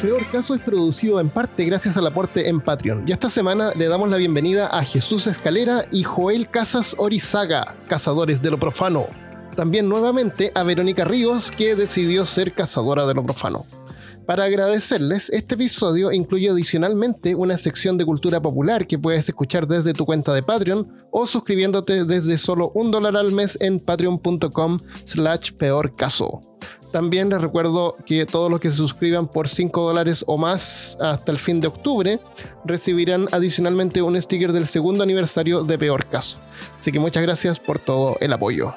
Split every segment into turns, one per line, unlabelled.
Peor Caso es producido en parte gracias al aporte en Patreon. Y esta semana le damos la bienvenida a Jesús Escalera y Joel Casas Orizaga, cazadores de lo profano. También nuevamente a Verónica Ríos, que decidió ser cazadora de lo profano. Para agradecerles, este episodio incluye adicionalmente una sección de cultura popular que puedes escuchar desde tu cuenta de Patreon o suscribiéndote desde solo un dólar al mes en patreon.com slash peor caso. También les recuerdo que todos los que se suscriban por 5 dólares o más hasta el fin de octubre recibirán adicionalmente un sticker del segundo aniversario de Peor Caso. Así que muchas gracias por todo el apoyo.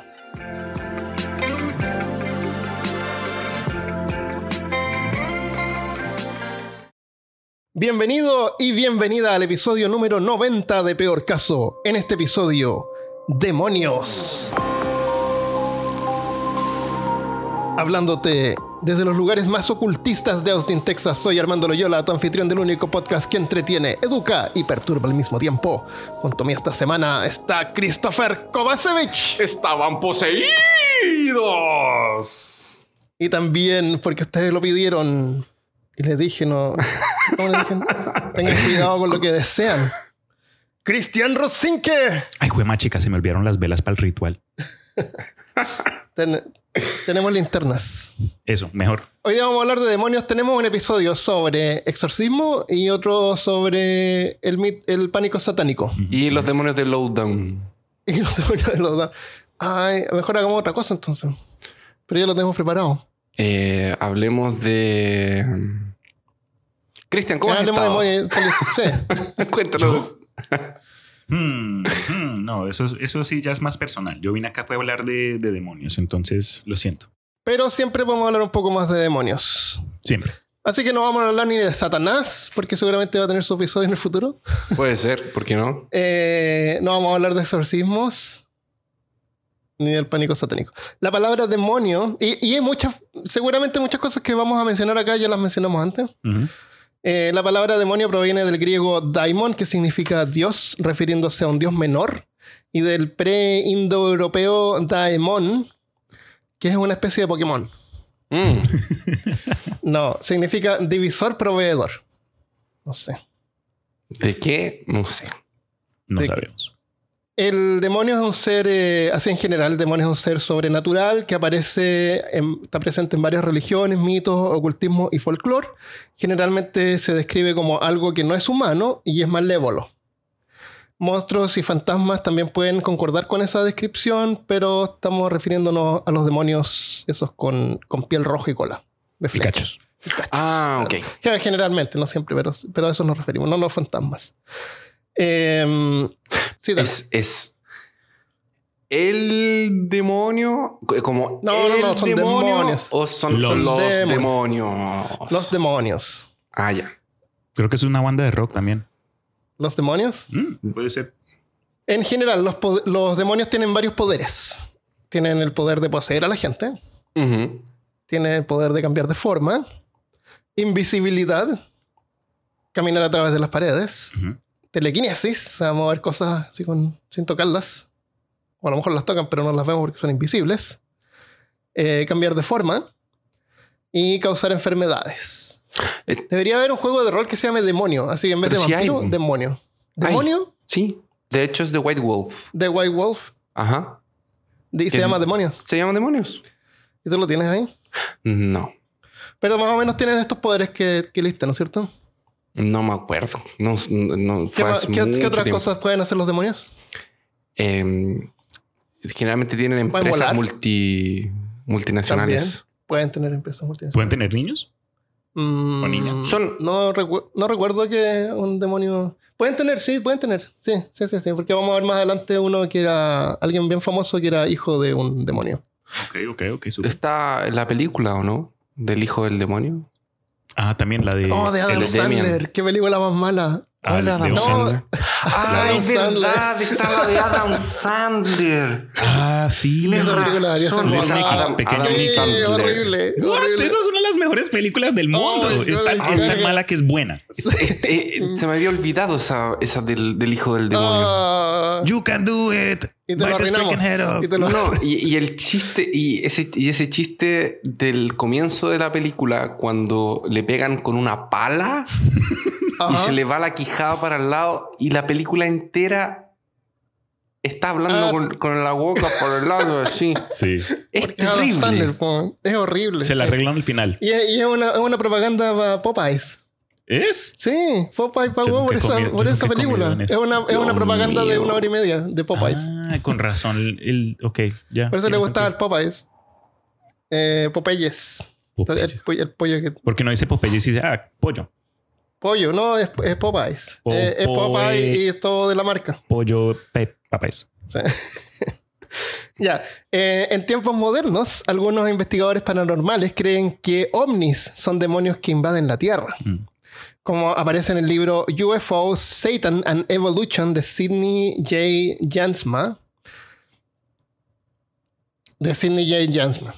Bienvenido y bienvenida al episodio número 90 de Peor Caso. En este episodio, demonios. Hablándote desde los lugares más ocultistas de Austin, Texas, soy Armando Loyola, tu anfitrión del único podcast que entretiene, educa y perturba al mismo tiempo. Junto a mí esta semana está Christopher Kovacevic.
Estaban poseídos.
Y también, porque ustedes lo pidieron, y les dije, no, ¿cómo les dije? Tengan cuidado con lo que desean. Cristian Rosinke.
Ay, güey, más chica, se me olvidaron las velas para el ritual.
Ten- tenemos linternas.
Eso, mejor.
Hoy día vamos a hablar de demonios. Tenemos un episodio sobre exorcismo y otro sobre el, mit- el pánico satánico.
Y los demonios de Lowdown.
Y los demonios de los dos. Ay, mejor hagamos otra cosa entonces. Pero ya lo tenemos preparado.
Eh, hablemos de. Cristian, ¿cómo has
hablemos de
estado?
Sí.
Cuéntanos.
Hmm, hmm, no, eso, eso sí ya es más personal. Yo vine acá fue a hablar de, de demonios, entonces lo siento.
Pero siempre podemos hablar un poco más de demonios.
Siempre.
Así que no vamos a hablar ni de Satanás, porque seguramente va a tener su episodio en el futuro.
Puede ser, ¿por qué no?
Eh, no vamos a hablar de exorcismos ni del pánico satánico. La palabra demonio, y, y hay muchas, seguramente muchas cosas que vamos a mencionar acá ya las mencionamos antes.
Ujú.
Eh, la palabra demonio proviene del griego daimon, que significa dios, refiriéndose a un dios menor, y del pre-indoeuropeo daemon, que es una especie de Pokémon.
Mm,
No, significa divisor proveedor. No sé.
¿De qué? No sé.
No
De-
sabemos.
El demonio es un ser, eh, así en general, el demonio es un ser sobrenatural que aparece, en- está presente en varias religiones, mitos, ocultismo y folclore. Generalmente se describe como algo que no es humano y es malévolo. Monstruos y fantasmas también pueden concordar con esa descripción, pero estamos refiriéndonos a los demonios esos con, con piel roja y cola de flechas.
Ah, ok.
Generalmente, no siempre, pero, pero a eso nos referimos, no los fantasmas. Em, sí.
Es, es el demonio, como
No, no,
el
no, son
demonio
demonios.
o son
Los
los,
demonios.
demonios.
Los demonios.
Ah, ya.
Creo que es una banda de rock también.
Los demonios.
Mm, puede ser.
En general, los, los demonios tienen varios poderes. Tienen el poder de poseer a la gente. Tienen el poder de cambiar de forma. Invisibilidad. Caminar a través de las paredes. Telequinesis. Sea, mover cosas así con, sin tocarlas. O a lo mejor las tocan, pero no las vemos porque son invisibles. Eh, cambiar de forma. Y causar enfermedades.
Eh,
Debería haber un juego de rol que se llame Demonio. Así que en vez de
hay.
vampiro, demonio. Demonio
Sí. De hecho, es de White Wolf.
de White Wolf.
Ajá.
Y se llama Demonios.
¿Se llaman demonios?
¿Y tú lo tienes ahí?
No.
Pero más o menos tienes estos poderes que, que listas, ¿no es cierto?
No me acuerdo. No, no,
¿Qué, otras cosas pueden hacer los demonios?
Em, generalmente tienen
¿Pueden
empresas multi, multinacionales.
Pueden tener empresas multinacionales.
¿Pueden tener niños?
Mm,
¿O niñas?
Son-
No, recu- no recuerdo que un demonio... Pueden tener, sí, pueden tener. Sí, sí, sí, sí. Porque vamos a ver más adelante uno que era alguien bien famoso que era hijo de un demonio.
Ok, ok, ok.
Está en la película, ¿o no? Del hijo del demonio.
Ah, también la de.
oh, de Adam
el de Demian.
Sandler. Qué película más mala.
Ah,
¿Cuál de Adam Sandler? Ah, es verdad. Está la de Adam Sandler.
Ah, sí.
Esa película
Adam
Sí, horrible.
What?
horrible.
Esa es una de las mejores películas del mundo.
Oh,
es, tan, es tan mala que es buena.
Eh, se me había olvidado esa, esa del, del hijo del demonio.
Ah,
You can do it.
Y te lo
Bite
arruinamos. Y te lo-
No, y, y el chiste, y ese, y ese chiste del comienzo de la película, cuando le pegan con una pala y se le va la quijada para el lado, y la película entera está hablando
Ah.
con, con la boca por el lado, así.
Sí.
Es
Porque Sandler,
terrible.
Es horrible.
Se la arreglan al final.
Y es, y es una, es una propaganda para Popeyes.
¿Es?
Sí, Popeye pagó por esa,
comido-
por esa película. Es una, es una propaganda de una hora y media de Popeyes.
Ah, con razón. El, ok, ya.
por eso le gustaba el. Popeyes. Eh, Popeyes.
Popeyes.
El, pollo- el pollo que.
Porque no dice Popeyes dice, ah, pollo.
Pollo, no, es, es Popeyes.
Po-
Eh, es Popeye y es todo de la marca.
Pollo.
Sí. ya. Eh, en tiempos modernos, algunos investigadores paranormales creen que ovnis son demonios que invaden la Tierra.
Mm.
Como aparece en el libro UFO, Satan and Evolution de Sidney J. Jansma. De Sidney J. Jansma.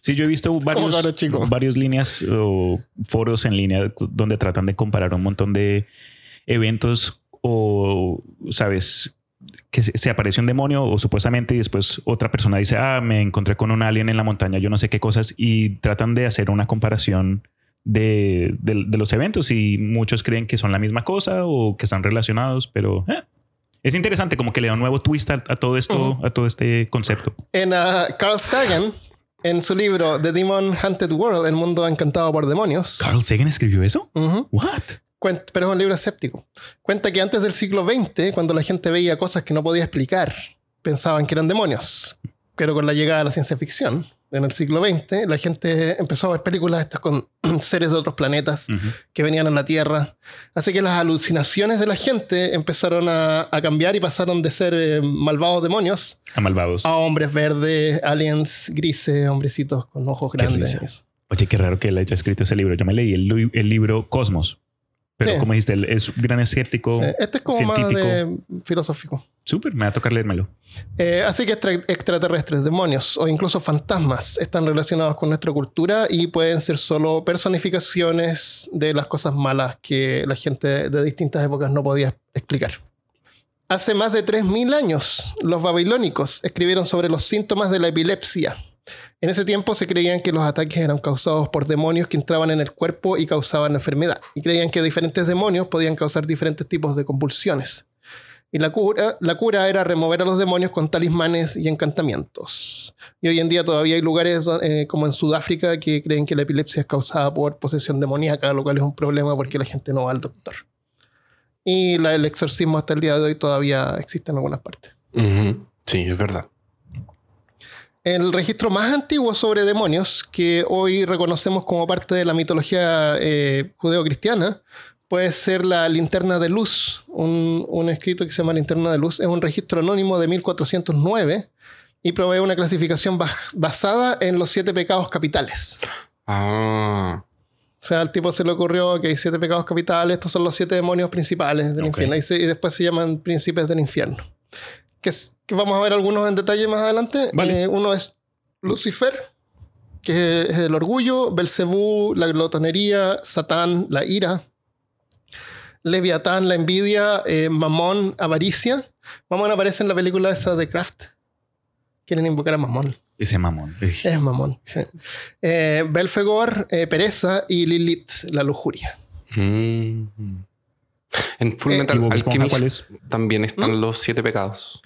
Sí, yo he visto varios, varios líneas o foros en línea donde tratan de comparar un montón de eventos o, sabes, que se aparece un demonio o supuestamente y después otra persona dice, ah, me encontré con un alien en la montaña, yo no sé qué cosas, y tratan de hacer una comparación de, de- de los eventos y muchos creen que son la misma cosa o que están relacionados, pero eh, es interesante como que le da un nuevo twist a, a todo esto, a todo este concepto.
En ah, Carl Sagan, en su libro The Demon Hunted World, El mundo encantado por demonios.
¿Carl Sagan escribió eso?
Ujú.
What?
Pero es un libro escéptico. Cuenta que antes del siglo XX, cuando la gente veía cosas que no podía explicar, pensaban que eran demonios. Pero con la llegada de la ciencia ficción, en el siglo XX, la gente empezó a ver películas estas con seres de otros planetas que venían a la Tierra. Así que las alucinaciones de la gente empezaron a, a cambiar y pasaron de ser eh, malvados demonios
A malvados.
a hombres verdes, aliens grises, hombrecitos con ojos
Qué
grandes.
risa. Oye, qué raro que él haya escrito ese libro. Yo me leí el, el libro Cosmos. Pero
Sí.
como dijiste, es un gran escéptico.
Sí, Este es como
científico.
más de filosófico.
Súper, me va a tocar leérmelo.
Eh, así que extra- extraterrestres, demonios o incluso fantasmas están relacionados con nuestra cultura y pueden ser solo personificaciones de las cosas malas que la gente de distintas épocas no podía explicar. Hace más de 3.000 años, los babilónicos escribieron sobre los síntomas de la epilepsia. En ese tiempo se creían que los ataques eran causados por demonios que entraban en el cuerpo y causaban enfermedad. Y creían que diferentes demonios podían causar diferentes tipos de convulsiones. Y la cura, la cura era remover a los demonios con talismanes y encantamientos. Y hoy en día todavía hay lugares eh, como en Sudáfrica que creen que la epilepsia es causada por posesión demoníaca, lo cual es un problema porque la gente no va al doctor. Y la- el exorcismo hasta el día de hoy todavía existe en algunas partes.
Sí, es verdad.
El registro más antiguo sobre demonios, que hoy reconocemos como parte de la mitología eh, judeocristiana, puede ser la linterna de luz. Un, un escrito que se llama linterna de luz es un registro anónimo de 1409 y provee una clasificación bas- basada en los siete pecados capitales.
Ah.
O sea, al tipo se le ocurrió que hay siete pecados capitales, estos son los siete demonios principales del
Ok.
infierno, y, se- y después se llaman príncipes del infierno. Que, vamos a ver algunos en detalle más adelante.
Vale.
Eh, uno es Lucifer, que es el orgullo, Belcebú, la glotonería, Satán, la ira, Leviatán, la envidia, eh, Mamón, avaricia. Mamón aparece en la película esa de Kraft. Quieren invocar a Mamón.
Ese mamón.
Es mamón. sí. Eh, Belfegor, eh, pereza y Lilith, la lujuria.
Mm. En Full
Eh,
Metal
¿Y Bob Esponja
Alchemist
cuál es?
también están
¿Mm?
los siete pecados.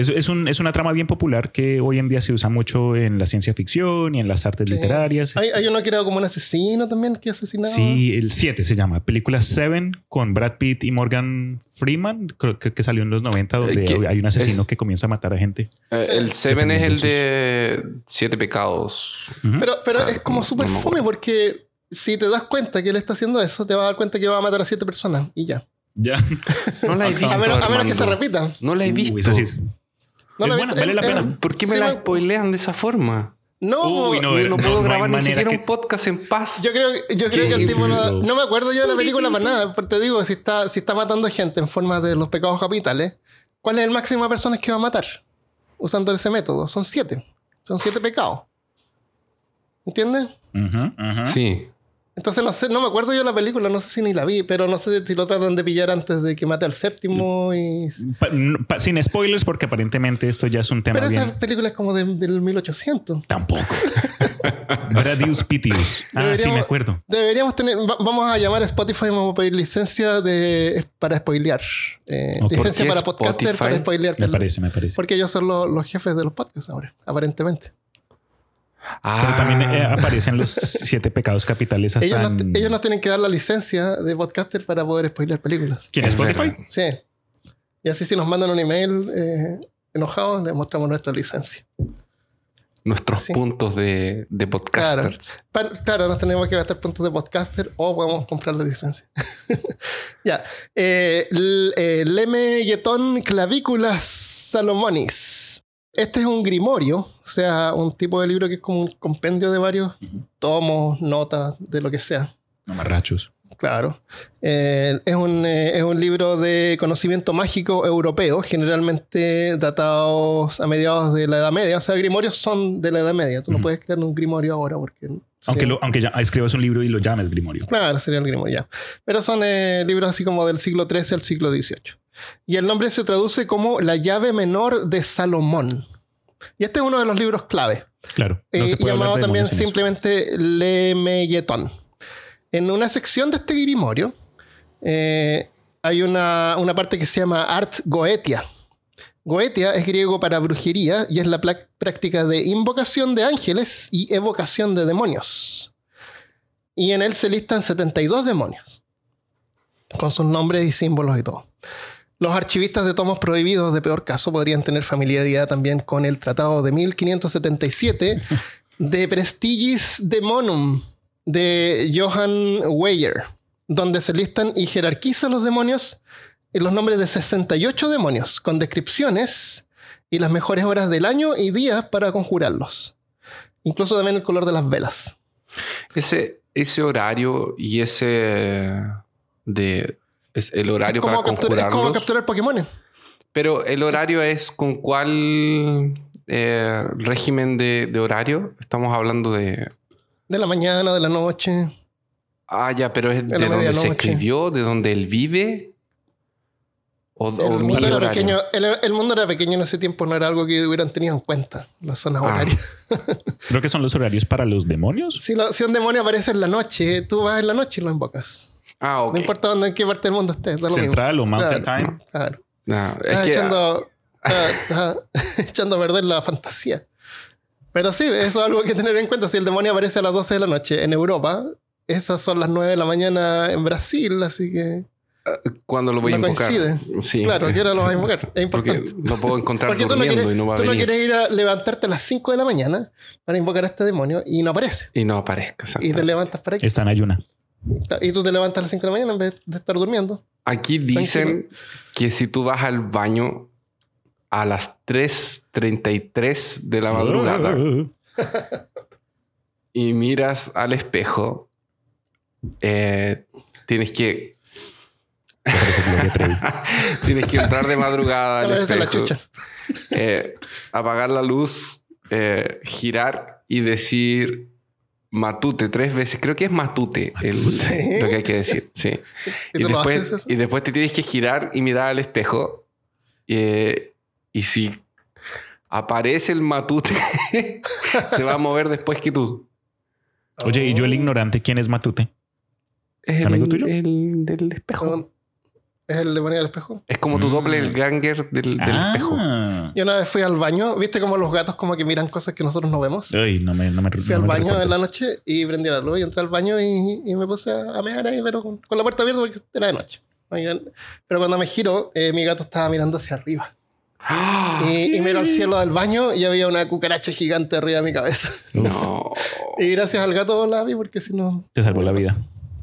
Es, es, un- es una trama bien popular que hoy en día se usa mucho en la ciencia ficción y en las artes
Sí.
literarias.
Hay, hay uno que era como un asesino también que asesinaba.
Sí, el 7 se llama. Película 7 con Brad Pitt y Morgan Freeman. Creo que, que salió en los 90 donde
Eh, que
hay un asesino
es-
que comienza a matar a gente.
Eh, el Seven es el de siete pecados.
Ujú.
Pero, pero
Claro,
es como
no-
súper
no me
fome porque si te das cuenta que él está haciendo eso, te vas a dar cuenta que va a matar a siete personas y ya.
ya.
No la he visto.
A menos, a menos que se repita.
No la he
Uy,
visto.
esa sí es-
No
Es
la
buena, vale la pena.
eh,
¿Por qué me
sí,
la spoilean de esa forma?
No,
Uy,
No,
no,
no
no-
puedo
no
grabar ni siquiera
que-
un podcast en paz.
Yo creo, yo creo que el tipo no, me acuerdo yo de la película para nada. Porque te digo, si está, si está matando gente en forma de los pecados capitales, ¿cuál es el máximo de personas que va a matar? Usando ese método. Son siete. Son siete pecados. ¿Entiendes?
Sí.
Entonces no sé, no me acuerdo yo de la película, no sé si ni la vi, pero no sé si lo tratan de pillar antes de que mate al séptimo y...
Pa- sin spoilers, porque aparentemente esto ya es un tema
Pero
bien.
esa película es como de- del 1800.
Tampoco. Gradius Pitius. Ah, sí, me acuerdo.
Deberíamos tener, va- vamos a llamar a Spotify y vamos a pedir licencia de, para spoilear. Eh. Licencia
¿Por
para podcaster
Spotify?
para spoilear.
Me parece, me parece.
Porque ellos son los, los jefes de los podcasts ahora, aparentemente.
Ah,
Pero también eh, aparecen los siete pecados capitales hasta
Ellos, no,
en-
ellos nos tienen que dar la licencia de podcaster para poder spoilear películas.
¿Quién es Spotify?
verdad.
Sí. Y así si nos mandan un email eh, enojados, les mostramos nuestra licencia.
nuestros
Sí.
puntos de, de podcasters.
Claro, nos tenemos que gastar puntos de podcaster o podemos comprar la licencia. ya. Eh, eh, Leme Guetón Clavículas Salomonis. Este es un grimorio, o sea, un tipo de libro que es como un compendio de varios tomos, notas, de lo que sea.
Mamarrachos.
Claro. Eh, es, un, eh, es un libro de conocimiento mágico europeo, generalmente datados a mediados de la Edad Media. O sea, grimorios son de la Edad Media. Tú no puedes crear un grimorio ahora porque...
Aunque, lo, aunque ya escribas un libro y lo llames Grimorio.
Claro, sería el grimorio ya. Pero son eh, libros así como del siglo XIII al siglo XVIII. Y el nombre se traduce como La llave menor de Salomón. Y este es uno de los libros clave.
Claro. No
Eh, llamado
de
también simplemente Le Melletón. En una sección de este grimorio eh, hay una, una parte que se llama Art Goetia. Goetia es griego para brujería y es la práctica de invocación de ángeles y evocación de demonios. Y en él se listan 72 demonios, con sus nombres y símbolos y todo. Los archivistas de tomos prohibidos de peor caso podrían tener familiaridad también con el Tratado de 1577 de Prestigis Demonum de Johann Weyer, donde se listan y jerarquizan los demonios en los nombres de 68 demonios, con descripciones y las mejores horas del año y días para conjurarlos. Incluso también el color de las velas.
Ese, ese horario y ese de es el horario
Es como,
para
captura- es como capturar Pokémon.
Pero el horario es con cuál eh, régimen de, de horario? Estamos hablando de.
De la mañana, de la noche.
Ah, ya, pero es
De
donde se escribió, de donde él vive. O,
El mundo, era pequeño, el, el mundo era pequeño en ese tiempo, no era algo que hubieran tenido en cuenta, las zonas
Ah.
horarias.
Creo que son los horarios para los demonios.
Si, lo- si un demonio aparece en la noche, tú vas en la noche y lo invocas.
Ah, ok.
No importa dónde, en qué parte del mundo estés. mismo.
Central o Mountain
Claro,
Time.
Claro.
Ah, es
Estás
que,
echando, estás echando a perder la fantasía. Pero sí, eso es algo que tener en cuenta. Si el demonio aparece a las 12 de la noche en Europa, esas son las 9 de la mañana en Brasil, así que
¿Cuándo lo voy a
no
invocar?
coincide.
Sí.
claro, ¿qué hora lo vas a invocar? Es
Porque
importante.
lo puedo encontrar
Porque tú no,
durmiendo
quieres,
y no va a
tú no quieres ir a levantarte a las 5 de la mañana para invocar a este demonio y no aparece.
Y no aparezca.
Y te levantas para aquí.
Está en ayuna.
Y tú te levantas a las 5 de la mañana en vez de estar durmiendo.
Aquí dicen que si tú vas al baño a las 3.33 de la madrugada y miras al espejo, eh, tienes que tienes que entrar de madrugada al espejo, eh, apagar la luz, eh, girar y decir matute tres veces. Creo que es matute el-
¿Sí?
lo que hay que decir. Sí.
¿Y
después, y después te tienes que girar y mirar al espejo. eh, y si aparece el matute, se va a mover después que tú.
Oye, y yo el
Oh.
ignorante, ¿quién es Matute?
Es
¿Amigo tuyo?
el del espejo.
¿Es el demonio del espejo?
Es como tu
Mm.
doble el ganger del, del
Ah.
espejo.
Yo una vez fui al baño, viste como los gatos como que miran cosas que nosotros no vemos.
Ay, no me, no me
Fui
no
al
me
baño en la noche y prendí la luz y entré al baño y, y me puse a mear ahí, pero con, con la puerta abierta porque era de noche. Pero cuando me giro, eh, mi gato estaba mirando hacia arriba.
¡Ah!
Y, y miro al cielo del baño y había una cucaracha gigante arriba de mi cabeza.
No.
Y gracias al gato la vi porque si no...
Te salvó la vida.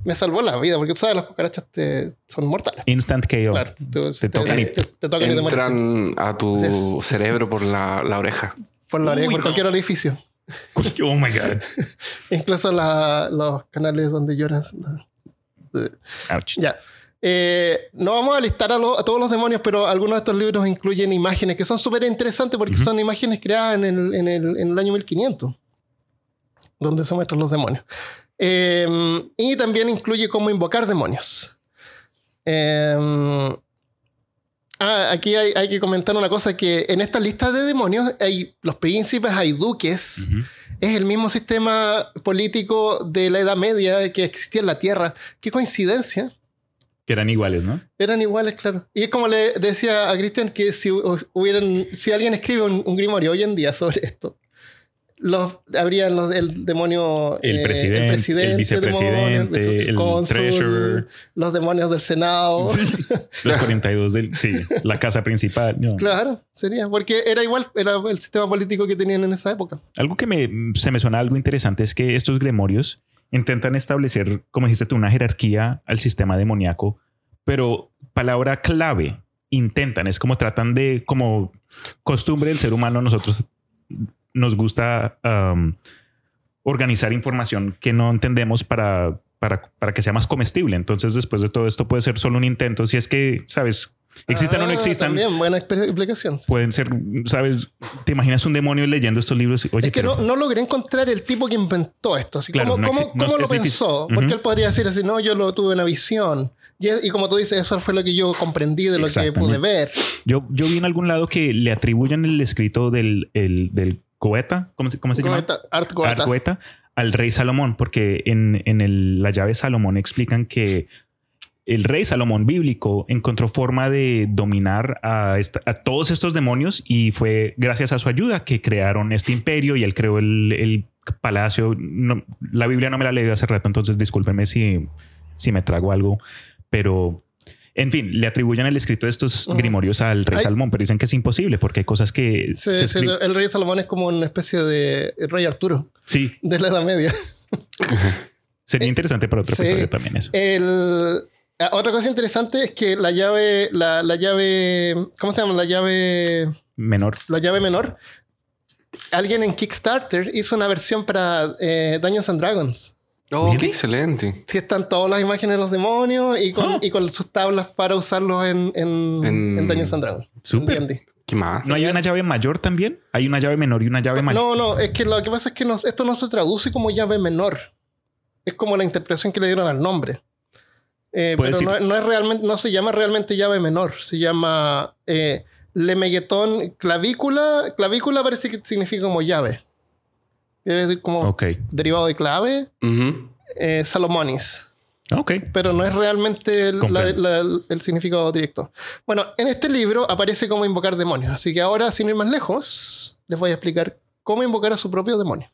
Me salvó la vida porque tú sabes, las cucarachas te, son mortales.
Instant KO.
Claro, tú-
Te tocan y-
te, te tocan y te
a tu
Así
cerebro por la, la oreja.
Por la oreja,
Uy,
por
no.
cualquier orificio.
Oh my God.
Incluso la- los canales donde lloras. no.
Ouch.
Ya. Eh, no vamos a listar a, lo- a todos los demonios, pero algunos de estos libros incluyen imágenes que son súper interesantes porque
Ujú.
son imágenes creadas en el, en el- en el año 1500, donde se muestran los demonios. Eh, y también incluye cómo invocar demonios. Eh, ah, aquí hay, hay que comentar una cosa, que en esta lista de demonios hay los príncipes, hay duques, es el mismo sistema político de la Edad Media que existía en la Tierra. Qué coincidencia.
Que eran iguales, ¿no?
Eran iguales, claro. Y es como le decía a Cristian que si, hu- hubieran, si alguien escribe un, un grimorio hoy en día sobre esto, los, habrían los del demonio.
El
eh,
presidente, el vicepresidente,
demonio,
el
cónsul,
treasurer.
los demonios del Senado.
Los 42 del... Sí, la casa principal. no.
Claro, sería. Porque era igual, era el sistema político que tenían en esa época.
Algo que me, se me suena algo interesante es que estos gremorios intentan establecer, como dijiste tú, una jerarquía al sistema demoníaco, pero palabra clave, intentan, es como tratan de, como costumbre del ser humano, nosotros nos gusta um, organizar información que no entendemos para, para, para que sea más comestible. Entonces, después de todo esto puede ser solo un intento. Si es que, ¿sabes? Existan o no
Ah,
existan,
También, buena exp- explicación.
pueden ser, ¿sabes? ¿Te imaginas un demonio leyendo estos libros? Oye,
es que
pero-
no, no logré encontrar el tipo que inventó esto. Así,
Claro,
¿Cómo,
no
cómo-
no
lo
difícil.
pensó? Porque él podría decir así, no, yo lo tuve una visión. Y, y como tú dices, eso fue lo que yo comprendí de lo que pude ver.
Yo, yo vi en algún lado que le atribuyen el escrito del, el- del Goeta, ¿cómo se, cómo se llama?
Art.
Art al rey Salomón, porque en, en el- la llave Salomón explican que el rey Salomón bíblico encontró forma de dominar a, esta- a todos estos demonios y fue gracias a su ayuda que crearon este imperio y él creó el, el palacio. No- la Biblia no me la leí hace rato, entonces discúlpenme si, si me trago algo, pero en fin, le atribuyen el escrito de estos grimorios al rey
Hay-
Salomón, pero dicen que es imposible porque hay cosas que se
el rey Salomón es como una especie de rey Arturo
sí,
de la Edad Media.
sería
Eh,
interesante para otro
sí.
episodio también eso.
El, ah, otra cosa interesante es que la llave, la, la llave, ¿cómo se llama? La llave,
Menor.
la llave menor. Alguien en Kickstarter hizo una versión para eh, Dungeons and Dragons.
Oh,
Really?
qué excelente.
Sí, están todas las imágenes de los demonios y con,
Ah.
y con sus tablas para usarlos en, en,
En-
en Dungeons and Dragons.
Súper.
¿Qué más?
¿No hay una llave mayor también? Hay una llave menor y una llave mayor.
No, no, es que lo que pasa es que no- esto no se traduce como llave menor. Es como la interpretación que le dieron al nombre. Eh, pero no es realmente, no se llama realmente llave menor. Se llama eh, lemeguetón clavícula. Clavícula parece que significa como llave. Debe decir como
Ok.
derivado de clave. Eh, Salomonis.
Ok.
pero no es realmente el, la-
Comprendo.
la- el significado directo. Bueno, en este libro aparece cómo invocar demonios, así que ahora, sin ir más lejos, les voy a explicar cómo invocar a su propio demonio.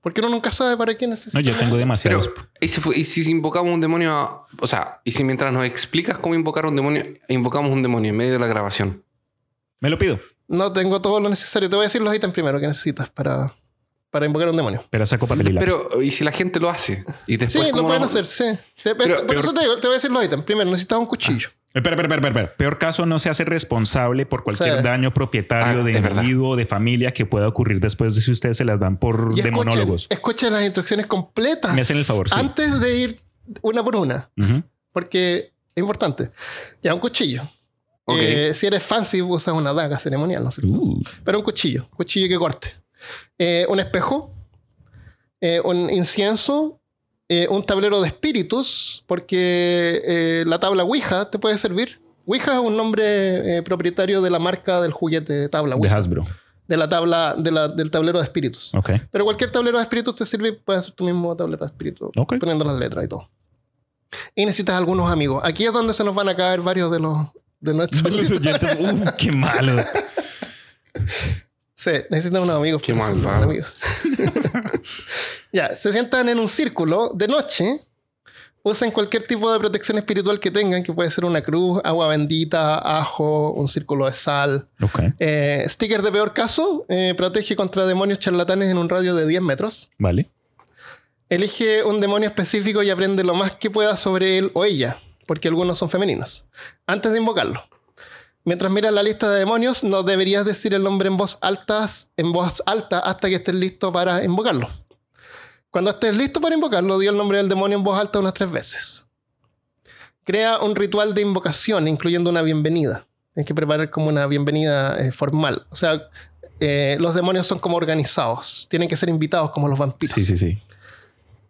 Porque uno nunca sabe para qué necesita.
No, yo tengo demasiados.
Pero, ¿y si, fue- y si invocamos un demonio? a- o sea, y si mientras nos explicas cómo invocar un demonio, invocamos un demonio en medio de la grabación.
Me lo pido.
No tengo todo lo necesario. Te voy a decir los ítems primero que necesitas para, para invocar a un demonio.
Pero saco papel y lápiz.
Pero, ¿y si la gente lo hace? Y
Sí,
después,
lo
¿cómo
pueden
vamos-
hacer, sí. Te-
Pero-
por
peor-
eso te, digo, te voy a decir los ítems. Primero, necesitas un cuchillo.
Espera, espera, espera, espera. Peor caso, no se hace responsable por cualquier
Sí.
daño propietario
Ah,
de individuo o de familia que pueda ocurrir después de si ustedes se las dan por
Y escuchen,
demonólogos.
escuchen las instrucciones completas.
Me hacen el favor, sí.
Antes de ir una por una.
Ujú.
Porque es importante. Ya, un cuchillo.
Ok.
Eh, si eres fancy, usas una daga ceremonial, no sé.
Uh,
Pero un cuchillo, cuchillo que corte. Eh, un espejo, eh, un incienso, eh, un tablero de espíritus, porque la tabla Ouija te puede servir. Ouija es un nombre propietario de la marca del juguete de tabla
de
Ouija,
Hasbro.
de la tabla, de la- del tablero de espíritus.
Ok.
Pero cualquier tablero de espíritus te sirve, puedes hacer tu mismo tablero de espíritus,
Ok.
poniendo las letras y todo. Y necesitas algunos amigos. Aquí es donde se nos van a caer varios de los de nuestros
Los oyentes, uh, qué malo.
Sí, necesitan unos amigos.
Qué
amigos. ya, se sientan en un círculo de noche. Usen cualquier tipo de protección espiritual que tengan, que puede ser una cruz, agua bendita, ajo, un círculo de sal.
Ok.
Eh, sticker de peor caso, eh, protege contra demonios charlatanes en un radio de 10 metros.
Vale.
Elige un demonio específico y aprende lo más que pueda sobre él o ella, porque algunos son femeninos, antes de invocarlo. Mientras miras la lista de demonios, no deberías decir el nombre en voz, alta, en voz alta hasta que estés listo para invocarlo. Cuando estés listo para invocarlo, di el nombre del demonio en voz alta unas tres veces. Crea un ritual de invocación, incluyendo una bienvenida. Tienes que preparar como una bienvenida eh, formal. O sea, eh, los demonios son como organizados. Tienen que ser invitados como los vampiros.
Sí, sí, sí.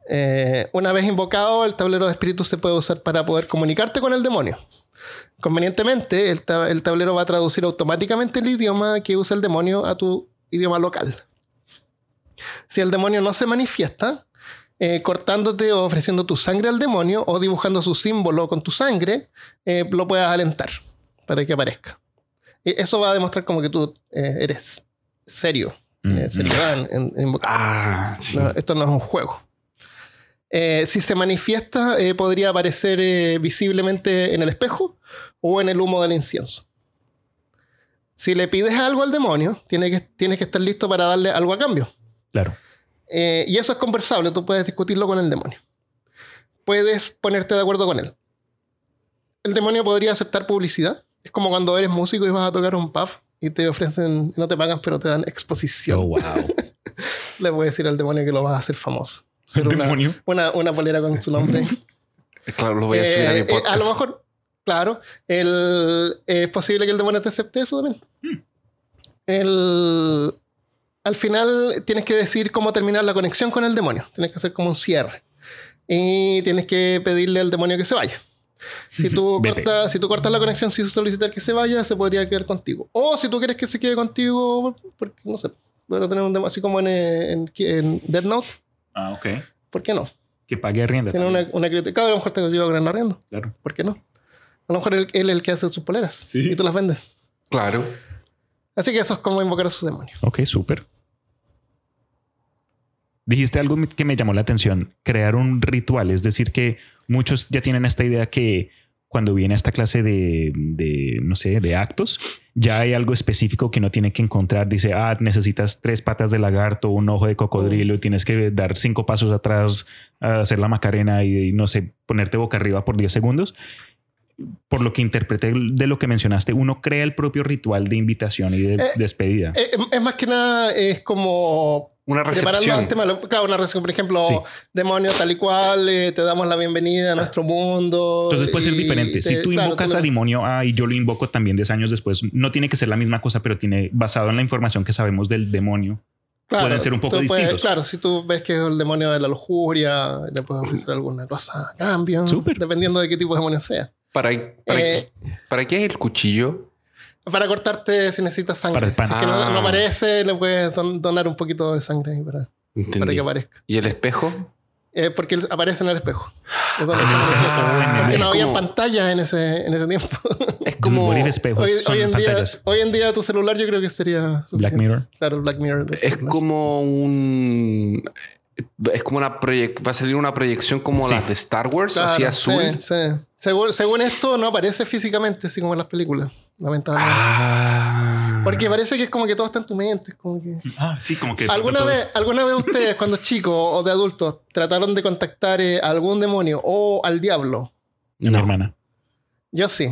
Eh, una vez invocado, el tablero de espíritus se puede usar para poder comunicarte con el demonio. Convenientemente, el, ta- el tablero va a traducir automáticamente el idioma que usa el demonio a tu idioma local. Si el demonio no se manifiesta, eh, cortándote o ofreciendo tu sangre al demonio o dibujando su símbolo con tu sangre, eh, lo puedas alentar para que aparezca. Y eso va a demostrar como que tú eh, eres serio,
Mm,
eh, seriedad en- en-.
Ah, sí.
No, esto no es un juego. Si se manifiesta, podría aparecer visiblemente en el espejo o en el humo del incienso. Si le pides algo al demonio, tiene que, tienes que estar listo para darle algo a cambio.
Claro.
Eh, y eso es conversable, tú puedes discutirlo con el demonio. Puedes ponerte de acuerdo con él. El demonio podría aceptar publicidad. Es como cuando eres músico y vas a tocar un pub y te ofrecen, no te pagan, pero te dan exposición.
Oh, wow.
Le puedes decir al demonio que lo vas a hacer famoso. Ser una,
Demonio.
una, una polera con su nombre.
Claro, lo voy a subir a
Eh, eh,
podcast.
a lo mejor, claro, el- es posible que el demonio te acepte eso también. El- al final tienes que decir cómo terminar la conexión con el demonio. Tienes que hacer como un cierre. Y tienes que pedirle al demonio que se vaya. Si tú, cortas, si tú cortas la conexión sin solicitar que se vaya, se podría quedar contigo. O si tú quieres que se quede contigo, porque no sé, bueno, tener un demonio así como en, en, en Dead Note,
Ah, ok.
¿por qué no?
Que pague arrienda.
Tiene una, una crítica. Claro, a lo mejor te a ganar arriendo.
Claro.
¿Por qué no? A lo mejor él, él es el que hace sus poleras
Sí.
y tú las vendes.
Claro.
Así que eso es como invocar a sus demonios.
Ok, súper. Dijiste algo que me llamó la atención, crear un ritual, es decir, que muchos ya tienen esta idea que cuando viene esta clase de, de, no sé, de actos, ya hay algo específico que no tiene que encontrar. Dice, ah, necesitas tres patas de lagarto, un ojo de cocodrilo, y tienes que dar cinco pasos atrás, a hacer la macarena y, no sé, ponerte boca arriba por 10 segundos. Por lo que interpreté de lo que mencionaste, uno crea el propio ritual de invitación y de
Eh,
despedida.
Eh, es más que nada, es como
Una recepción.
malo- Claro, una recepción, por ejemplo,
Sí.
demonio tal y cual, eh, te damos la bienvenida a nuestro mundo.
Entonces puede ser diferente. Si
te-
tú
claro,
invocas
tú
a demonio A y yo lo invoco también 10 años después, no tiene que ser la misma cosa, pero tiene basado en la información que sabemos del demonio.
claro,
pueden ser un poco
tú puedes-
distintos.
claro, si tú ves que es el demonio de la lujuria, le puedes ofrecer alguna cosa a cambio.
Súper.
Dependiendo de qué tipo de demonio sea.
¿Para, para,
Eh,
¿Para qué es el cuchillo?
Para cortarte si necesitas sangre.
Para el pan.
Si es que no,
Ah.
no aparece, le puedes don- donar un poquito de sangre ahí para, que aparezca.
¿Y el espejo?
Eh, porque aparece en el espejo. Es donde
Ah,
se refleja. Porque
es
no había
como-
pantalla en ese, en ese tiempo.
Es como,
Morir espejos
hoy, en día,
pantallas.
hoy en día tu celular yo creo que sería suficiente.
Mirror.
Claro, Black Mirror.
es
celular.
como un... Es como una Va a salir una proyección como
Sí.
las de Star Wars,
Claro,
así azul.
Sí, sí. Según, según esto, no aparece físicamente, así como en las películas. Lamentablemente.
Ah.
Porque parece que es como que todo está en tu mente. es como que...
Ah, sí, como que.
¿Alguna vez, ¿Alguna vez ustedes, cuando chicos o de adultos, trataron de contactar eh, a algún demonio o al diablo?
Mi
No.
hermana.
Yo sí.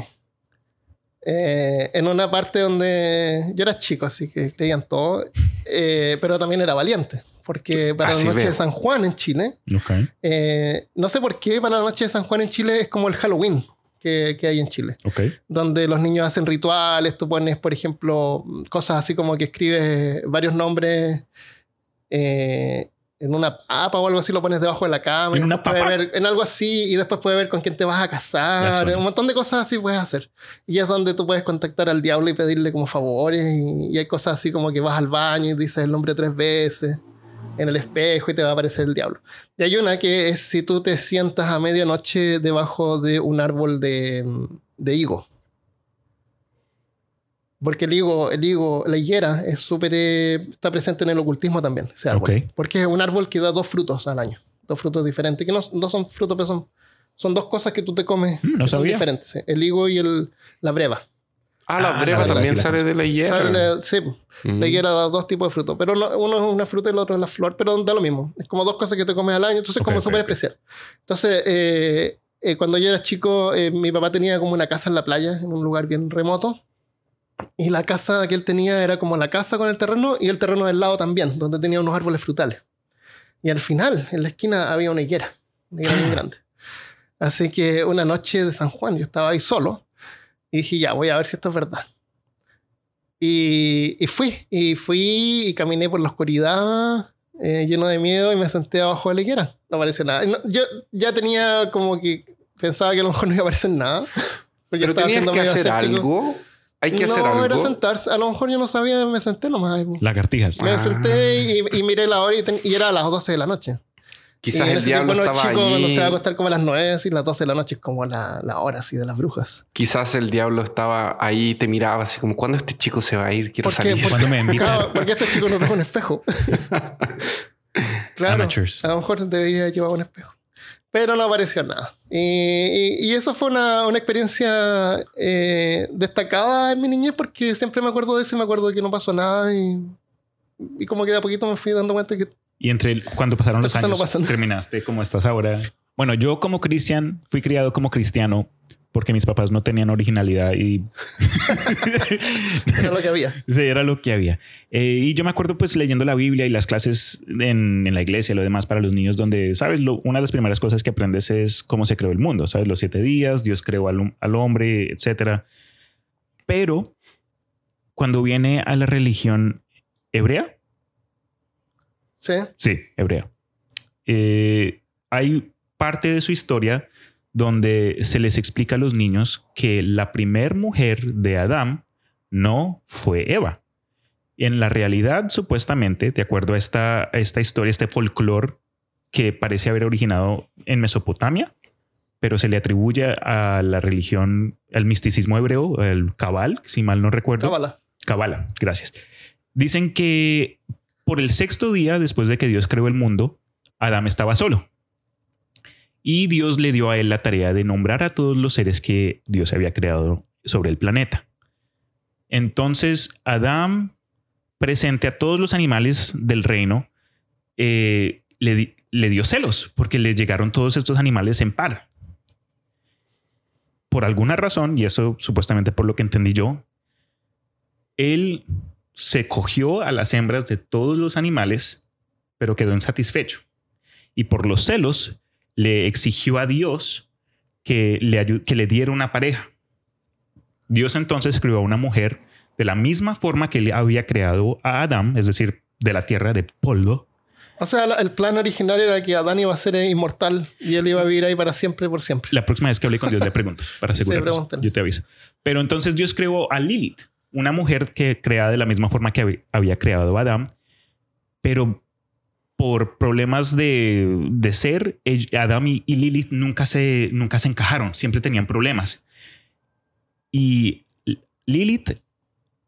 Eh, en una parte donde yo era chico, así que creían todo, eh, pero también era valiente. Porque para
Así
la noche
veo.
de San Juan en Chile,
Ok.
eh, no sé por qué para la noche de San Juan en Chile es como el Halloween que, que hay en Chile,
Ok.
donde los niños hacen rituales, tú pones, por ejemplo, cosas así como que escribes varios nombres eh, en una papa o algo así, lo pones debajo de la cama.
¿En una papa?
ver- en algo así, y después puedes ver con quién te vas a casar.
funny.
Un montón de cosas así puedes hacer. Y es donde tú puedes contactar al diablo y pedirle como favores. Y, y hay cosas así como que vas al baño y dices el nombre tres veces en el espejo y te va a aparecer el diablo. Y hay una que es si tú te sientas a medianoche debajo de un árbol de, de higo. Porque el higo, el higo, la higuera es súper, eh, está presente en el ocultismo también, ese árbol. Porque es un árbol que da dos frutos al año. Dos frutos diferentes, que no, no son frutos, pero son, son dos cosas que tú te comes.
Mm, no
que son diferentes. El higo y el, la breva.
Ah, la
Ah,
breva también
la
sale de la higuera.
Sale- sí,
Mm.
la higuera da dos tipos de frutos, pero no- uno es una fruta y el otro es la flor, pero da lo mismo. Es como dos cosas que te comes al año, entonces es
Ok,
como
ok,
súper
ok.
especial. Entonces, eh, eh, cuando yo era chico, eh, mi papá tenía como una casa en la playa, en un lugar bien remoto. Y la casa que él tenía era como la casa con el terreno y el terreno del lado también, donde tenía unos árboles frutales. Y al final, en la esquina, había una higuera, una higuera bien grande. Así que una noche de San Juan, yo estaba ahí solo y dije, ya, voy a ver si esto es verdad. Y, y fui, y fui y caminé por la oscuridad eh, lleno de miedo y me senté abajo de la higuera. No apareció nada. No, yo ya tenía como que pensaba que a lo mejor no iba a aparecer nada. porque
Pero
estaba
tenías que hacer
escéptico.
algo. Hay que
no,
hacer algo.
era sentarse. A lo mejor yo no sabía, me senté nomás.
Lagartijas.
Me
Ah.
senté y, y miré la hora y, ten- y era a las 12 de la noche.
Quizás el diablo
tiempo
estaba
chico, cuando se va a acostar como a las 9 y las 12 de la noche es como la, la hora así de las brujas.
Quizás el diablo estaba ahí y te miraba así como, ¿cuándo este chico se va a ir? Quiero
¿Por
salir.
¿Cuándo me?
Claro, porque este chico no trajo un espejo. claro.
Amateurs.
A lo mejor debería llevar un espejo. Pero no apareció nada. Y, y- y eso fue una, una experiencia eh, destacada en mi niñez porque siempre me acuerdo de eso y me acuerdo de que no pasó nada. Y, y como que de a poquito me fui dando cuenta que
Y entre el- cuando pasaron los años,
no pasan.
terminaste como estás ahora. Bueno, yo como cristian fui criado como cristiano porque mis papás no tenían originalidad y
era lo que había.
Sí, era lo que había. Eh, y yo me acuerdo pues leyendo la Biblia y las clases en, en la iglesia y lo demás para los niños donde, ¿sabes? Lo- una de las primeras cosas que aprendes es cómo se creó el mundo, ¿sabes? Los siete días, Dios creó al, al hombre, etcétera. Pero cuando viene a la religión hebrea,
Sí.
Sí, hebrea. Eh, hay parte de su historia donde se les explica a los niños que la primer mujer de Adán no fue Eva. En la realidad, supuestamente, de acuerdo a esta, a esta historia, este folclore que parece haber originado en Mesopotamia, pero se le atribuye a la religión, al misticismo hebreo, el Cabal, si mal no recuerdo.
Cábala.
Kabbalah, gracias. Dicen que por el sexto día después de que Dios creó el mundo, Adán estaba solo. Y Dios le dio a él la tarea de nombrar a todos los seres que Dios había creado sobre el planeta. Entonces, Adán, presente a todos los animales del reino, eh, le, le dio celos porque le llegaron todos estos animales en par. Por alguna razón, y eso supuestamente por lo que entendí yo, él se cogió a las hembras de todos los animales, pero quedó insatisfecho. Y por los celos le exigió a Dios que le, que le diera una pareja. Dios entonces creó a una mujer de la misma forma que le había creado a Adán, es decir, de la tierra de polvo.
O sea, el plan original era que Adán iba a ser inmortal y él iba a vivir ahí para siempre, por siempre.
La próxima vez que hable con Dios le pregunto para
Sí,
asegurarnos.
pregúntale.
Yo te aviso. Pero entonces Dios creó a Lilith, una mujer que creada de la misma forma que hab- había creado a Adán, pero por problemas de, de ser, Adán y, y Lilith nunca se, nunca se encajaron, siempre tenían problemas. Y Lilith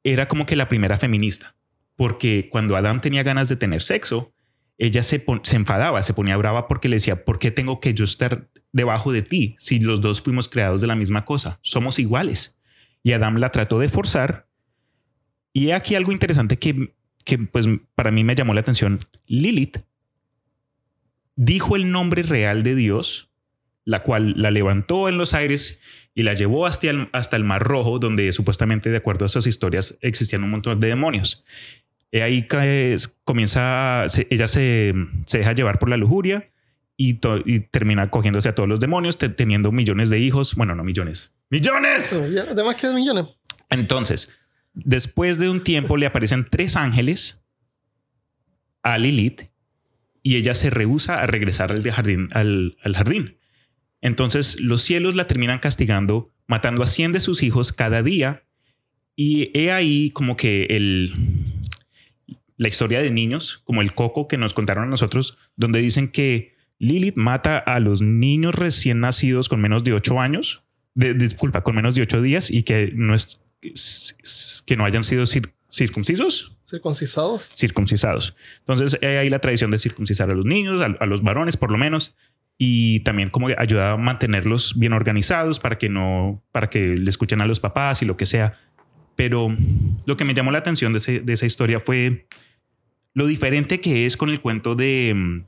era como que la primera feminista, porque cuando Adán tenía ganas de tener sexo, ella se, se enfadaba, se ponía brava porque le decía, ¿por qué tengo que yo estar debajo de ti si los dos fuimos creados de la misma cosa? Somos iguales. Y Adán la trató de forzar. Y aquí algo interesante que, que pues para mí me llamó la atención. Lilith dijo el nombre real de Dios, la cual la levantó en los aires y la llevó hasta el, hasta el Mar Rojo, donde supuestamente, de acuerdo a esas historias, existían un montón de demonios. Y ahí cae- comienza, se- ella se, se deja llevar por la lujuria y, to- y termina cogiéndose a todos los demonios, te- teniendo millones de hijos. Bueno, no millones. ¡Millones!
Además que millones.
Entonces, después de un tiempo le aparecen tres ángeles a Lilith y ella se rehúsa a regresar al jardín, al jardín. Entonces los cielos la terminan castigando, matando a 100 de sus hijos cada día. Y he ahí como que el, la historia de niños, como el coco que nos contaron a nosotros, donde dicen que Lilith mata a los niños recién nacidos con menos de 8 años, de- disculpa, con menos de 8 días y que no, es, que no hayan sido cir- circuncisos
Circuncisados.
circuncisados. Entonces, hay la tradición de circuncisar a los niños, a, a los varones por lo menos, y también como ayuda a mantenerlos bien organizados para que no, para que le escuchen a los papás y lo que sea. Pero lo que me llamó la atención de, ese- de esa historia fue lo diferente que es con el cuento de, mm,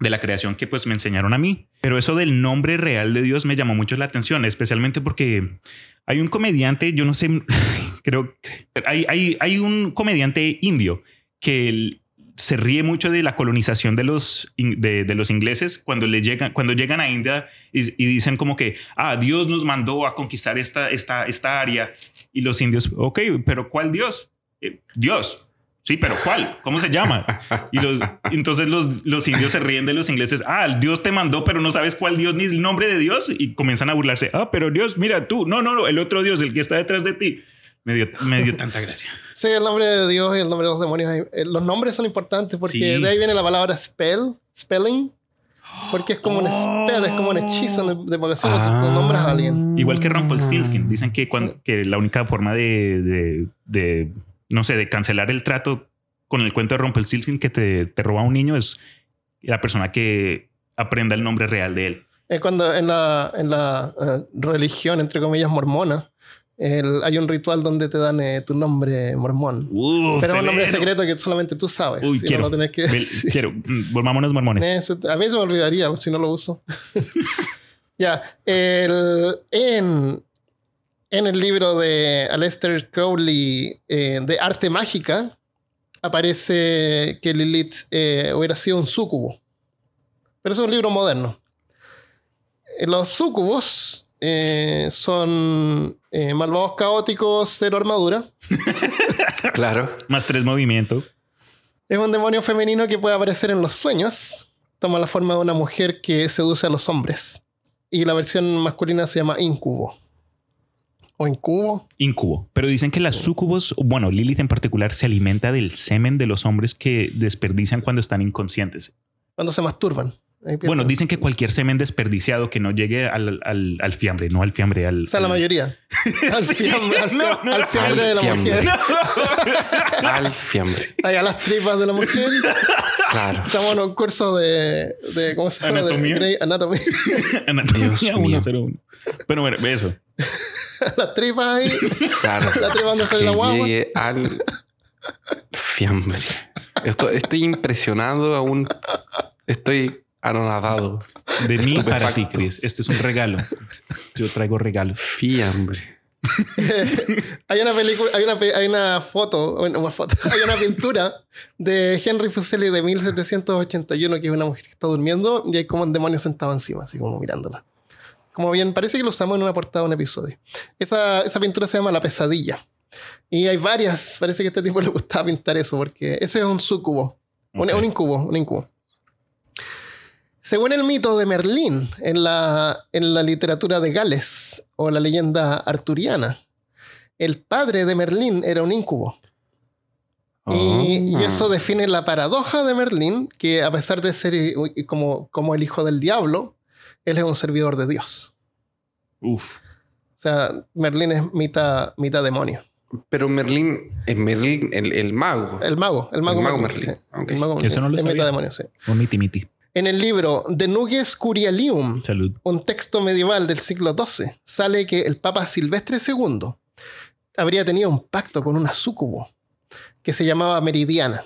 de la creación que pues me enseñaron a mí. Pero eso del nombre real de Dios me llamó mucho la atención, especialmente porque hay un comediante, yo no sé, creo, hay, hay, hay un comediante indio que se ríe mucho de la colonización de los, de, los ingleses cuando, le llegan, cuando llegan a India y, y dicen como que, ah, Dios nos mandó a conquistar esta, esta, esta área. Y los indios, ok, pero ¿cuál Dios? "Eh, Dios. Sí, pero ¿cuál? ¿Cómo se llama? Y los, entonces los, los indios se ríen de los ingleses. Ah, Dios te mandó, pero no sabes cuál Dios ni el nombre de Dios. Y comienzan a burlarse. Ah, pero Dios, mira tú. No, no, no, el otro Dios, el que está detrás de ti. Me dio, me dio tanta gracia.
Sí, el nombre de Dios y el nombre de los demonios. eh, Los nombres son importantes porque
Sí.
de ahí viene la palabra spell, spelling. Porque es como un spell, es como un hechizo de evocación.
Ah.
Nombras a alguien.
Igual que Rumpelstiltskin. Dicen que, cuando, que la única forma de, de, de, no sé, de cancelar el trato con el cuento de Rumpelstiltskin que te, te roba un niño es la persona que aprenda el nombre real de él.
Es cuando en la, en la eh, religión, entre comillas, mormona, el- hay un ritual donde te dan eh, tu nombre mormón. Pero es un nombre secreto que solamente tú sabes.
Uy,
no
quiero.
lo tenés que decir.
Quiero. Mm, Volvámonos mormones.
Eso- a mí se me olvidaría si no lo uso. ya. el- en, en el libro de Aleister Crowley eh, de Arte Mágica aparece que Lilith eh, hubiera sido un súcubo. Pero es un libro moderno. Eh, Los súcubos eh, son eh, malvados caóticos, cero armadura.
Claro.
Más tres movimientos.
Es un demonio femenino que puede aparecer en los sueños. Toma la forma de una mujer que seduce a los hombres. Y la versión masculina se llama incubo. O incubo.
Incubo. Pero dicen que las súcubos, bueno, Lilith en particular, se alimenta del semen de los hombres que desperdician cuando están inconscientes.
Cuando se masturban.
Bueno, dicen que cualquier semen desperdiciado que no llegue al, al, al fiambre, no al fiambre, al.
O sea, la mayoría. Al
Sí,
fiambre, al
no,
fiam-
no.
al fiambre
Al
de la
fiambre.
mujer.
Al fiambre.
Ahí a las tripas de la mujer.
Claro.
Estamos en un curso de, de ¿cómo se llama?
Anatomía.
De Grey Anatomy.
Anatomía
Dios mío.
101. Pero bueno, eso.
las tripas ahí.
Claro.
La tripa donde sale
que
la guagua.
llegue al fiambre. Esto, estoy impresionado aún. Estoy anonadado.
De mí para ti, Chris. Este es un regalo. Yo traigo regalos.
Fiambre.
hay una película, hay una, hay una foto, bueno, una foto, hay una pintura de Henry Fuseli de 1781 que es una mujer que está durmiendo y hay como un demonio sentado encima, así como mirándola. Como bien, parece que lo usamos en una portada de un episodio. Esa, esa pintura se llama La Pesadilla. Y hay varias, parece que a este tipo le gustaba pintar eso, porque ese es un sucubo, un,
Ok.
un incubo, un incubo. Según el mito de Merlín en la, en la literatura de Gales o la leyenda arturiana, el padre de Merlín era un incubo. Y, y
Ah.
eso define la paradoja de Merlín, que a pesar de ser eh, como, como el hijo del diablo, él es un servidor de Dios.
Uf.
O sea, Merlín es mitad, mitad demonio.
Pero Merlín, es Merlín, el, el mago.
El mago, el mago,
El mago
Merlín.
Merlín.
sí.
Ok.
El mago
Eso no lo
es
sabía.
mitad demonio, sí.
Un miti miti.
En el libro De Nuges Curialium,
Salud.
un texto medieval del siglo XII, sale que el Papa Silvestre II habría tenido un pacto con una súcubo que se llamaba Meridiana,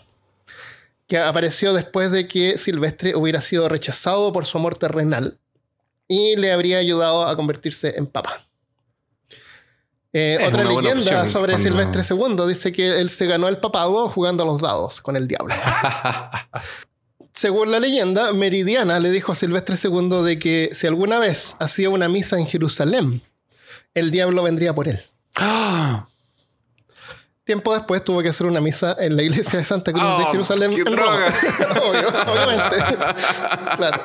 que apareció después de que Silvestre hubiera sido rechazado por su amor terrenal y le habría ayudado a convertirse en Papa. Eh, otra leyenda sobre
cuando-
Silvestre II dice que él se ganó el papado jugando a los dados con el diablo. Según la leyenda, Meridiana le dijo a Silvestre II de que si alguna vez hacía una misa en Jerusalén, el diablo vendría por él.
¡Ah!
Tiempo después tuvo que hacer una misa en la iglesia de Santa Cruz de
Oh,
Jerusalén en Roma. Obvio, obviamente. claro.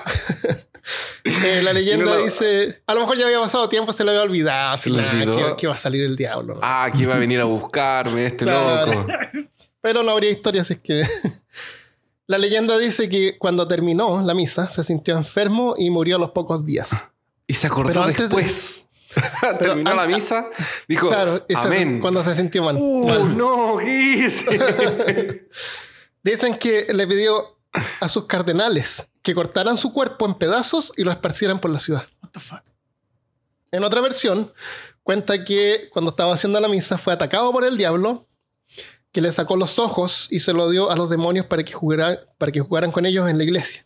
Eh, la leyenda
Y no lo-
dice, a lo mejor ya había pasado tiempo, se lo había olvidado.
Se
nah,
olvidó.
que, que va a salir el diablo. ¿no?
Ah, aquí va a venir a buscarme este
Claro.
loco.
Pero no habría historia, así es que... La leyenda dice que cuando terminó la misa se sintió enfermo y murió a los pocos días.
Y se acordó
Pero antes de-
después. Terminó la misa. Dijo,
Claro,
amén.
cuando se sintió mal.
¡Uh,
mal.
no! ¿Qué hice?
Dicen que le pidió a sus cardenales que cortaran su cuerpo en pedazos y lo esparcieran por la ciudad.
What the fuck?
En otra versión, cuenta que cuando estaba haciendo la misa fue atacado por el diablo, que le sacó los ojos y se lo dio a los demonios para que, jugaran, para que jugaran con ellos en la iglesia.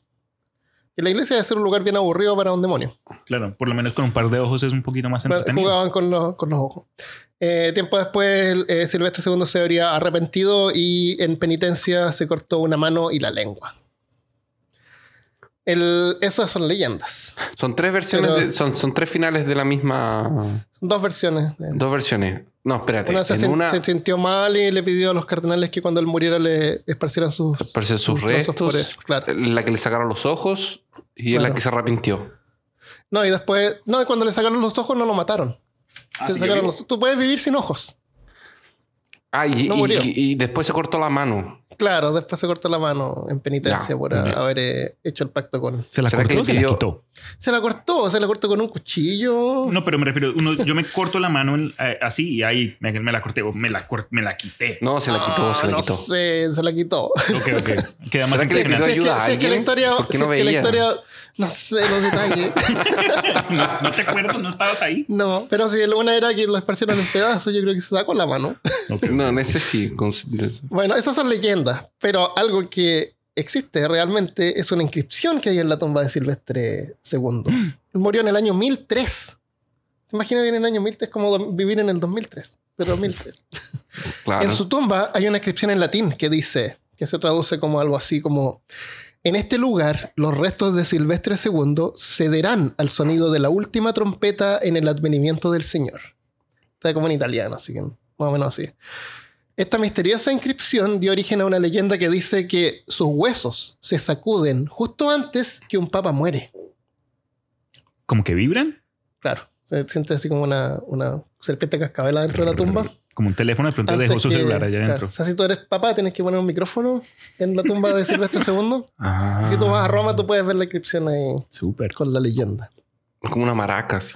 Y la iglesia debe ser un lugar bien aburrido para un demonio.
Claro, por lo menos con un par de ojos es un poquito más entretenido.
Jugaban con los, con los ojos. Eh, tiempo después, eh, Silvestre II se habría arrepentido y en penitencia se cortó una mano y la lengua. El- esas son leyendas.
Son tres versiones,
Pero-
de- son, son tres finales de la misma.
Dos versiones. de-
Dos versiones. No, espérate.
Una se,
en
sen-
una
se sintió mal y le pidió a los cardenales que cuando él muriera le esparcieran sus,
sus
por
restos,
él, claro.
la que le sacaron los ojos y es la
Claro.
que se arrepintió.
No, y después, no, y cuando le sacaron los ojos no lo mataron.
Ah, sí,
los- tú puedes vivir sin ojos.
Ah, y,
No
y-
murió.
y- y después se cortó la mano.
Claro, después se cortó la mano en penitencia
Ya,
por
ya.
haber eh, hecho el pacto con.
¿Se la
¿Será que
cortó se la quitó?
Se la cortó, se la cortó con un cuchillo.
No, pero me refiero, uno, yo me corto la mano en- eh, así y ahí me, me la corté o me la, cor- me la quité.
No, se la quitó, se
Ah,
la
no
quitó.
sé, se la quitó.
Ok, ok. Queda más
¿Será que le pidió
impresionante.
Si es que,
ayuda a
si es que la historia,
¿Por qué
si
no
es que la historia, no sé los detalles.
¿No, no te acuerdas? ¿No estabas ahí?
No, pero si una era que lo esparcieron en pedazos, yo creo que se sacó la mano.
Ok.
No, en ese sí. con-
Bueno, esas son leyendas, pero algo que existe realmente es una inscripción que hay en la tumba de Silvestre II. Él murió en el año 1003. ¿Te imaginas vivir en el año 1003 Es como vivir en el 2003? Pero 2003.
Claro.
En su tumba hay una inscripción en latín que dice, que se traduce como algo así como, en este lugar los restos de Silvestre II cederán al sonido de la última trompeta en el advenimiento del Señor. Está como en italiano, así que más o menos así. Esta misteriosa inscripción dio origen a una leyenda que dice que sus huesos se sacuden justo antes que un papa muere.
¿Como que vibran?
Claro, se siente así como una, una serpiente cascabela dentro de la tumba.
Como un teléfono, de pronto
Antes
dejó su
que-
celular allá
claro.
adentro.
O sea, si tú eres papá, tienes que poner un micrófono en la tumba de Silvestre II.
Ah.
Si tú vas a Roma, tú puedes ver la inscripción ahí
Súper.
con la leyenda.
Como una maraca. así.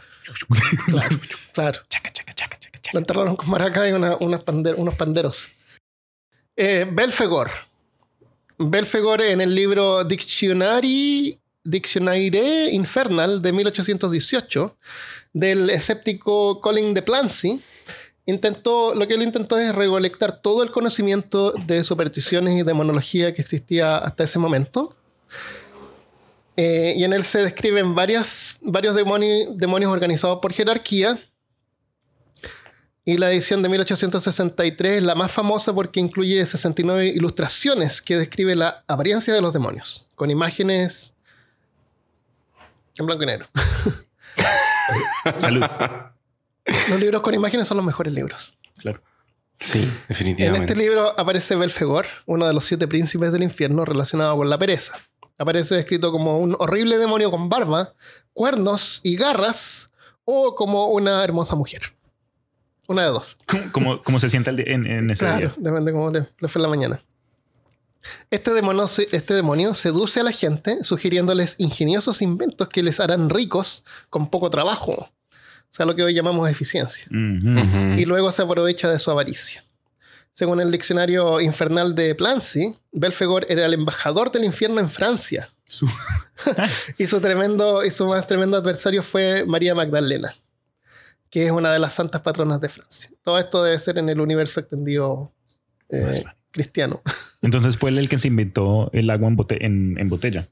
Claro, claro.
Chaca, chaca, chaca, chaca, chaca.
Lo enterraron con maracas y una- unas pander- unos panderos. Eh, Belfegor. Belfegor en el libro Dictionary, Dictionaire Infernal de 1818 del escéptico Colin de Plancy. Intentó, lo que él intentó es recolectar todo el conocimiento de supersticiones y demonología que existía hasta ese momento. Eh, y en él se describen varias, varios demoni- demonios organizados por jerarquía. Y la edición de 1863 es la más famosa porque incluye 69 ilustraciones que describe la apariencia de los demonios, con imágenes en blanco y negro.
Salud.
Los libros con imágenes son los mejores libros.
Claro.
Sí,
En
definitivamente.
este libro aparece Belfegor, uno de los siete príncipes del infierno relacionado con la pereza. Aparece descrito como un horrible demonio con barba, cuernos y garras, o como una hermosa mujer. Una de dos.
¿Cómo, cómo- cómo se sienta en, en ese
Claro,
día?
depende cómo le, le fue en la mañana. Este demonio, este demonio seduce a la gente sugiriéndoles ingeniosos inventos que les harán ricos con poco trabajo. O sea, lo que hoy llamamos eficiencia. Y luego se aprovecha de su avaricia. Según el diccionario infernal de Plancy, Belfegor era el embajador del infierno en Francia.
Su-
Y su, tremendo, y su más tremendo adversario fue María Magdalena, que es una de las santas patronas de Francia. Todo esto debe ser en el universo extendido eh, cristiano.
Entonces fue él el que se inventó el agua en, bote- en- en botella.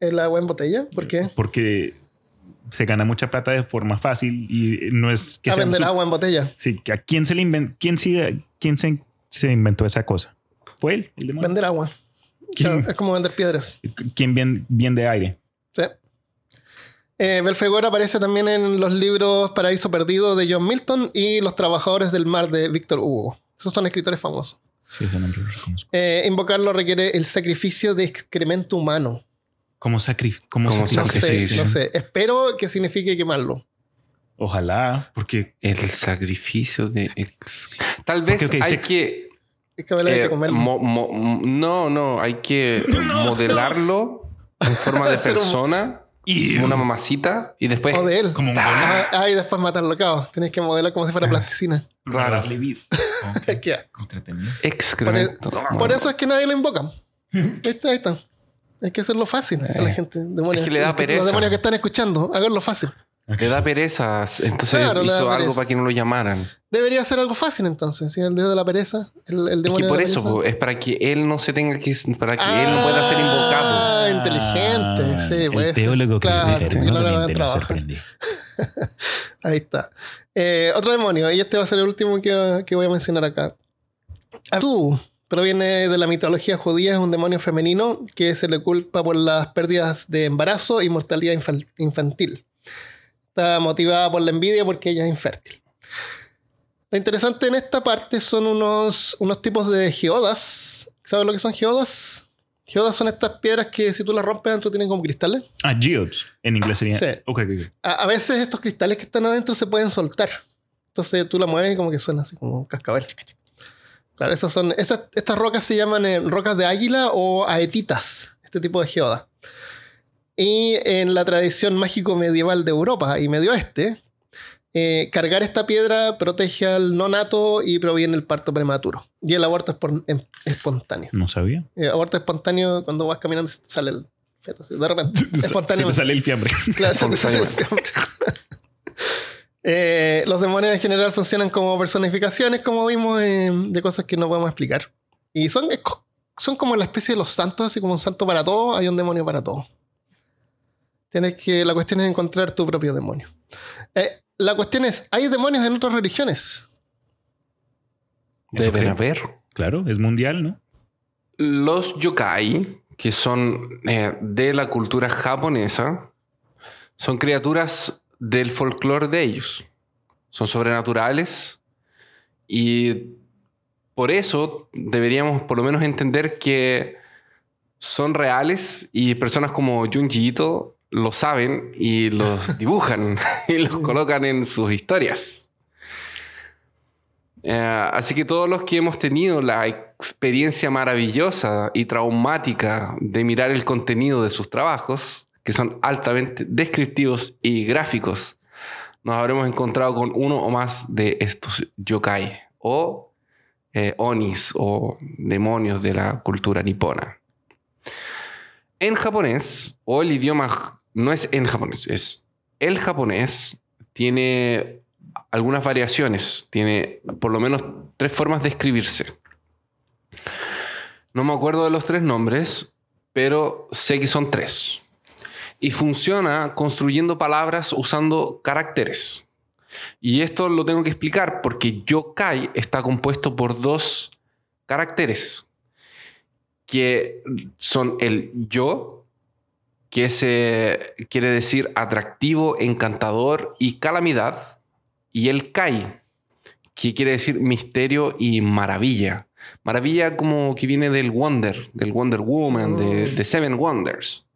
¿El agua en botella? ¿Por qué?
Porque se gana mucha plata de forma fácil y no es que
A
sea
vender agua en botella.
Sí, ¿a quién se le inventó? ¿Quién, sí- quién se, se inventó esa cosa? ¿Fue él? ¿El?
Vender agua.
¿Quién?
Es como vender piedras.
¿Quién bien, bien de aire?
Sí. Eh, Belfegor aparece también en los libros Paraíso Perdido de John Milton y Los Trabajadores del Mar de Víctor Hugo. Esos son escritores famosos.
Sí, ese nombre lo reconozco.
Eh, invocarlo requiere el sacrificio de excremento humano.
¿Cómo, sacri cómo
Como
No
sacrificio?
sé,
Sacrificio.
no sé. Espero que signifique quemarlo.
Ojalá, porque
El sacrificio de... ex- Tal vez
ok,
hay
se-
que...
Es que
eh,
que comerlo.
mo- mo- no, no, hay que modelarlo en forma de persona,
Y
una mamacita, y después...
o de él.
como un
Ah, ah, y después matarlo, cabo. Tienes que modelar como si fuera plasticina.
Darle vida. Ok.
Qué.
Entretenido.
Excremento.
Por eso es que nadie lo invoca. Ahí está, ahí está. Hay que hacerlo fácil a la
Eh,
gente. Demonios,
es que le da
los
pereza.
demonios que están escuchando, háganlo fácil.
Le da pereza. Entonces
Claro,
hizo algo para que no lo llamaran.
Debería ser algo fácil entonces. Si el dios de la pereza, el, el
Es
demonio
que por
de la
eso, po, es para que él no se tenga que... Para que él no pueda ser invocado.
Ah, inteligente. Sí,
el
puede ser.
teólogo
Claro, y no
sorprende.
Ahí está. Eh, otro demonio, y este va a ser el último que, que voy a mencionar acá. Abdu proviene de la mitología judía, es un demonio femenino que se le culpa por las pérdidas de embarazo y mortalidad infantil. Está motivada por la envidia porque ella es infértil. Lo interesante en esta parte son unos, unos tipos de geodas. ¿Sabes lo que son geodas? Geodas son estas piedras que si tú las rompes adentro tienen como cristales.
Ah, geodes. En inglés sería.
Sí.
Ok, ok, ok.
A, a veces estos cristales que están adentro se pueden soltar. Entonces tú la mueves y como que suena así como un cascabel. Claro, esas son, esas, estas rocas se llaman eh, rocas de águila o aetitas, este tipo de geoda. Y en la tradición mágico medieval de Europa y Medio Oeste, eh, cargar esta piedra protege al nonato y proviene el parto prematuro. Y el aborto espon- em- espontáneo.
No sabía.
Eh, aborto espontáneo, cuando vas caminando se sale el feto, así, de repente,
Se te
espontáneamente.
sale el fiambre.
Claro, se te sale el fiambre. Eh, los demonios en general funcionan como personificaciones, como vimos, eh, de cosas que no podemos explicar. Y son, son como la especie de los santos, así como un santo para todo, hay un demonio para todo. Tienes que, la cuestión es encontrar tu propio demonio. Eh, la cuestión es, ¿hay demonios en otras religiones?
Deben
creo.
haber.
Claro, es mundial, ¿no?
Los yokai, que son eh, de la cultura japonesa, son criaturas del folclore de ellos. Son sobrenaturales y por eso deberíamos por lo menos entender que son reales y personas como Junji Ito lo saben y los dibujan y los colocan en sus historias. Eh, así que todos los que hemos tenido la experiencia maravillosa y traumática de mirar el contenido de sus trabajos, que son altamente descriptivos y gráficos, nos habremos encontrado con uno o más de estos yokai o eh, onis o demonios de la cultura nipona. En japonés, o el idioma no es en japonés, es el japonés, tiene algunas variaciones, tiene por lo menos tres formas de escribirse. No me acuerdo de los tres nombres, pero sé que son tres. Y funciona construyendo palabras usando caracteres. Y esto lo tengo que explicar porque yokai está compuesto por dos caracteres que son el yo, que es, eh, quiere decir atractivo, encantador y calamidad, y el kai, que quiere decir misterio y maravilla. Maravilla como que viene del Wonder, del Wonder Woman, de, de Seven Wonders.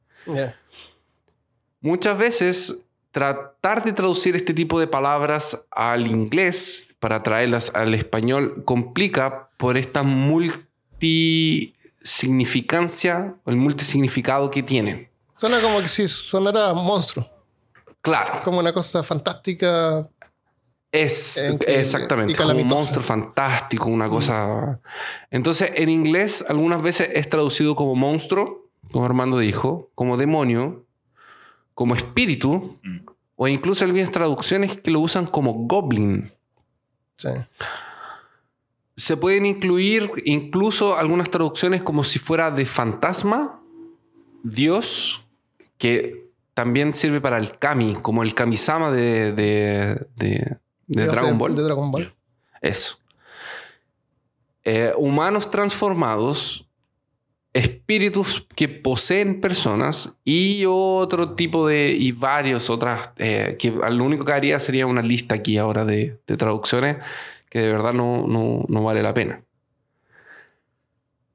Muchas veces tratar de traducir este tipo de palabras al inglés para traerlas al español complica por esta multisignificancia o el multisignificado que tienen.
Suena como que si sonara monstruo,
Claro,
como una cosa fantástica.
es
que-
exactamente como un monstruo fantástico, una cosa. Entonces, en inglés algunas veces es traducido como monstruo, como Armando dijo, como demonio, como espíritu,
Mm.
o incluso algunas traducciones que lo usan como goblin.
Sí.
Se pueden incluir incluso algunas traducciones como si fuera de fantasma, Dios, que también sirve para el kami, como el kamisama de, de, de- de
Dios
Dragon Ball.
De Dragon Ball.
Eso. Eh, humanos transformados, espíritus que poseen personas y otro tipo de. y varios otras. eh, que lo único que haría sería una lista aquí ahora de, de traducciones que de verdad no, no, no vale la pena.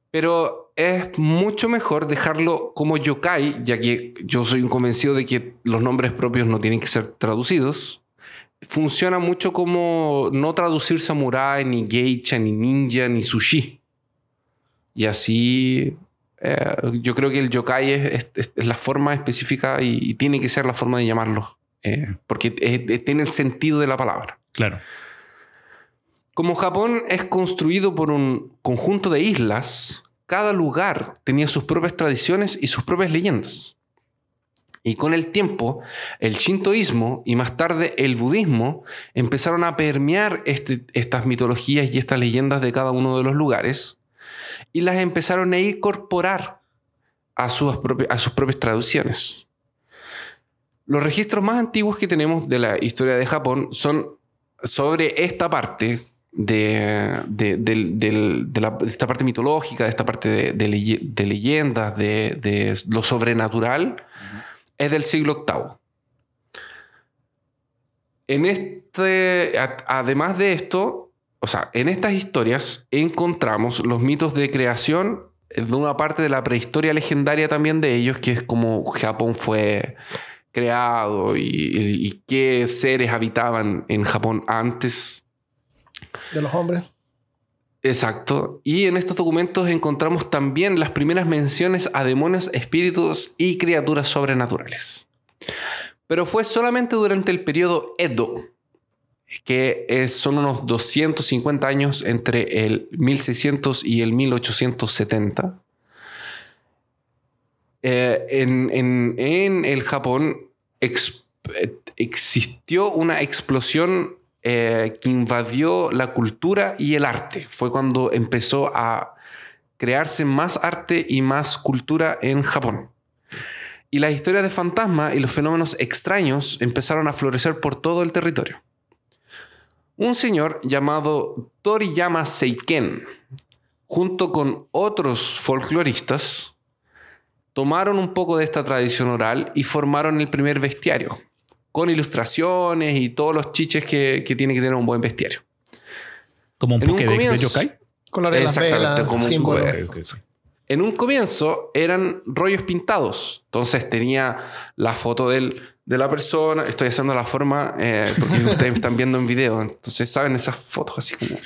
Pero es mucho mejor dejarlo como yokai, ya que yo soy un convencido de que los nombres propios no tienen que ser traducidos funciona mucho como no traducir samurai, ni geisha, ni ninja, ni sushi. Y así eh, yo creo que el yokai es, es- es la forma específica y, y tiene que ser la forma de llamarlo. eh, porque tiene el sentido de la palabra.
Claro.
Como Japón es construido por un conjunto de islas, cada lugar tenía sus propias tradiciones y sus propias leyendas. Y con el tiempo, el shintoísmo y más tarde el budismo empezaron a permear este- estas mitologías y estas leyendas de cada uno de los lugares y las empezaron a incorporar a sus, a sus propias traducciones. Los registros más antiguos que tenemos de la historia de Japón son sobre esta parte de, de- de la- esta parte mitológica, de esta parte de, de leye- de leyendas, de, lo sobrenatural, es del siglo VIII. En este, además de esto, o sea, en estas historias encontramos los mitos de creación de una parte de la prehistoria legendaria también de ellos, que es como Japón fue creado y, y qué seres habitaban en Japón antes.
De los hombres.
Exacto. Y en estos documentos encontramos también las primeras menciones a demonios, espíritus y criaturas sobrenaturales. Pero fue solamente durante el periodo Edo, que son unos 250 años entre el 1600 y el 1870. Eh, en, el Japón existió una explosión eh, que invadió la cultura y el arte. Fue cuando empezó a crearse más arte y más cultura en Japón. Y las historias de fantasmas y los fenómenos extraños empezaron a florecer por todo el territorio. Un señor llamado Toriyama Seiken, junto con otros folcloristas, tomaron un poco de esta tradición oral y formaron el primer bestiario, con ilustraciones y todos los chiches que, tiene que tener un buen bestiario.
¿Como un Pokédex de yokai?
Colores Exactamente, como un
En un comienzo eran rollos pintados. Entonces tenía la foto del, de la persona. Estoy haciendo la forma eh, porque ustedes están viendo en video. Entonces saben esas fotos así como...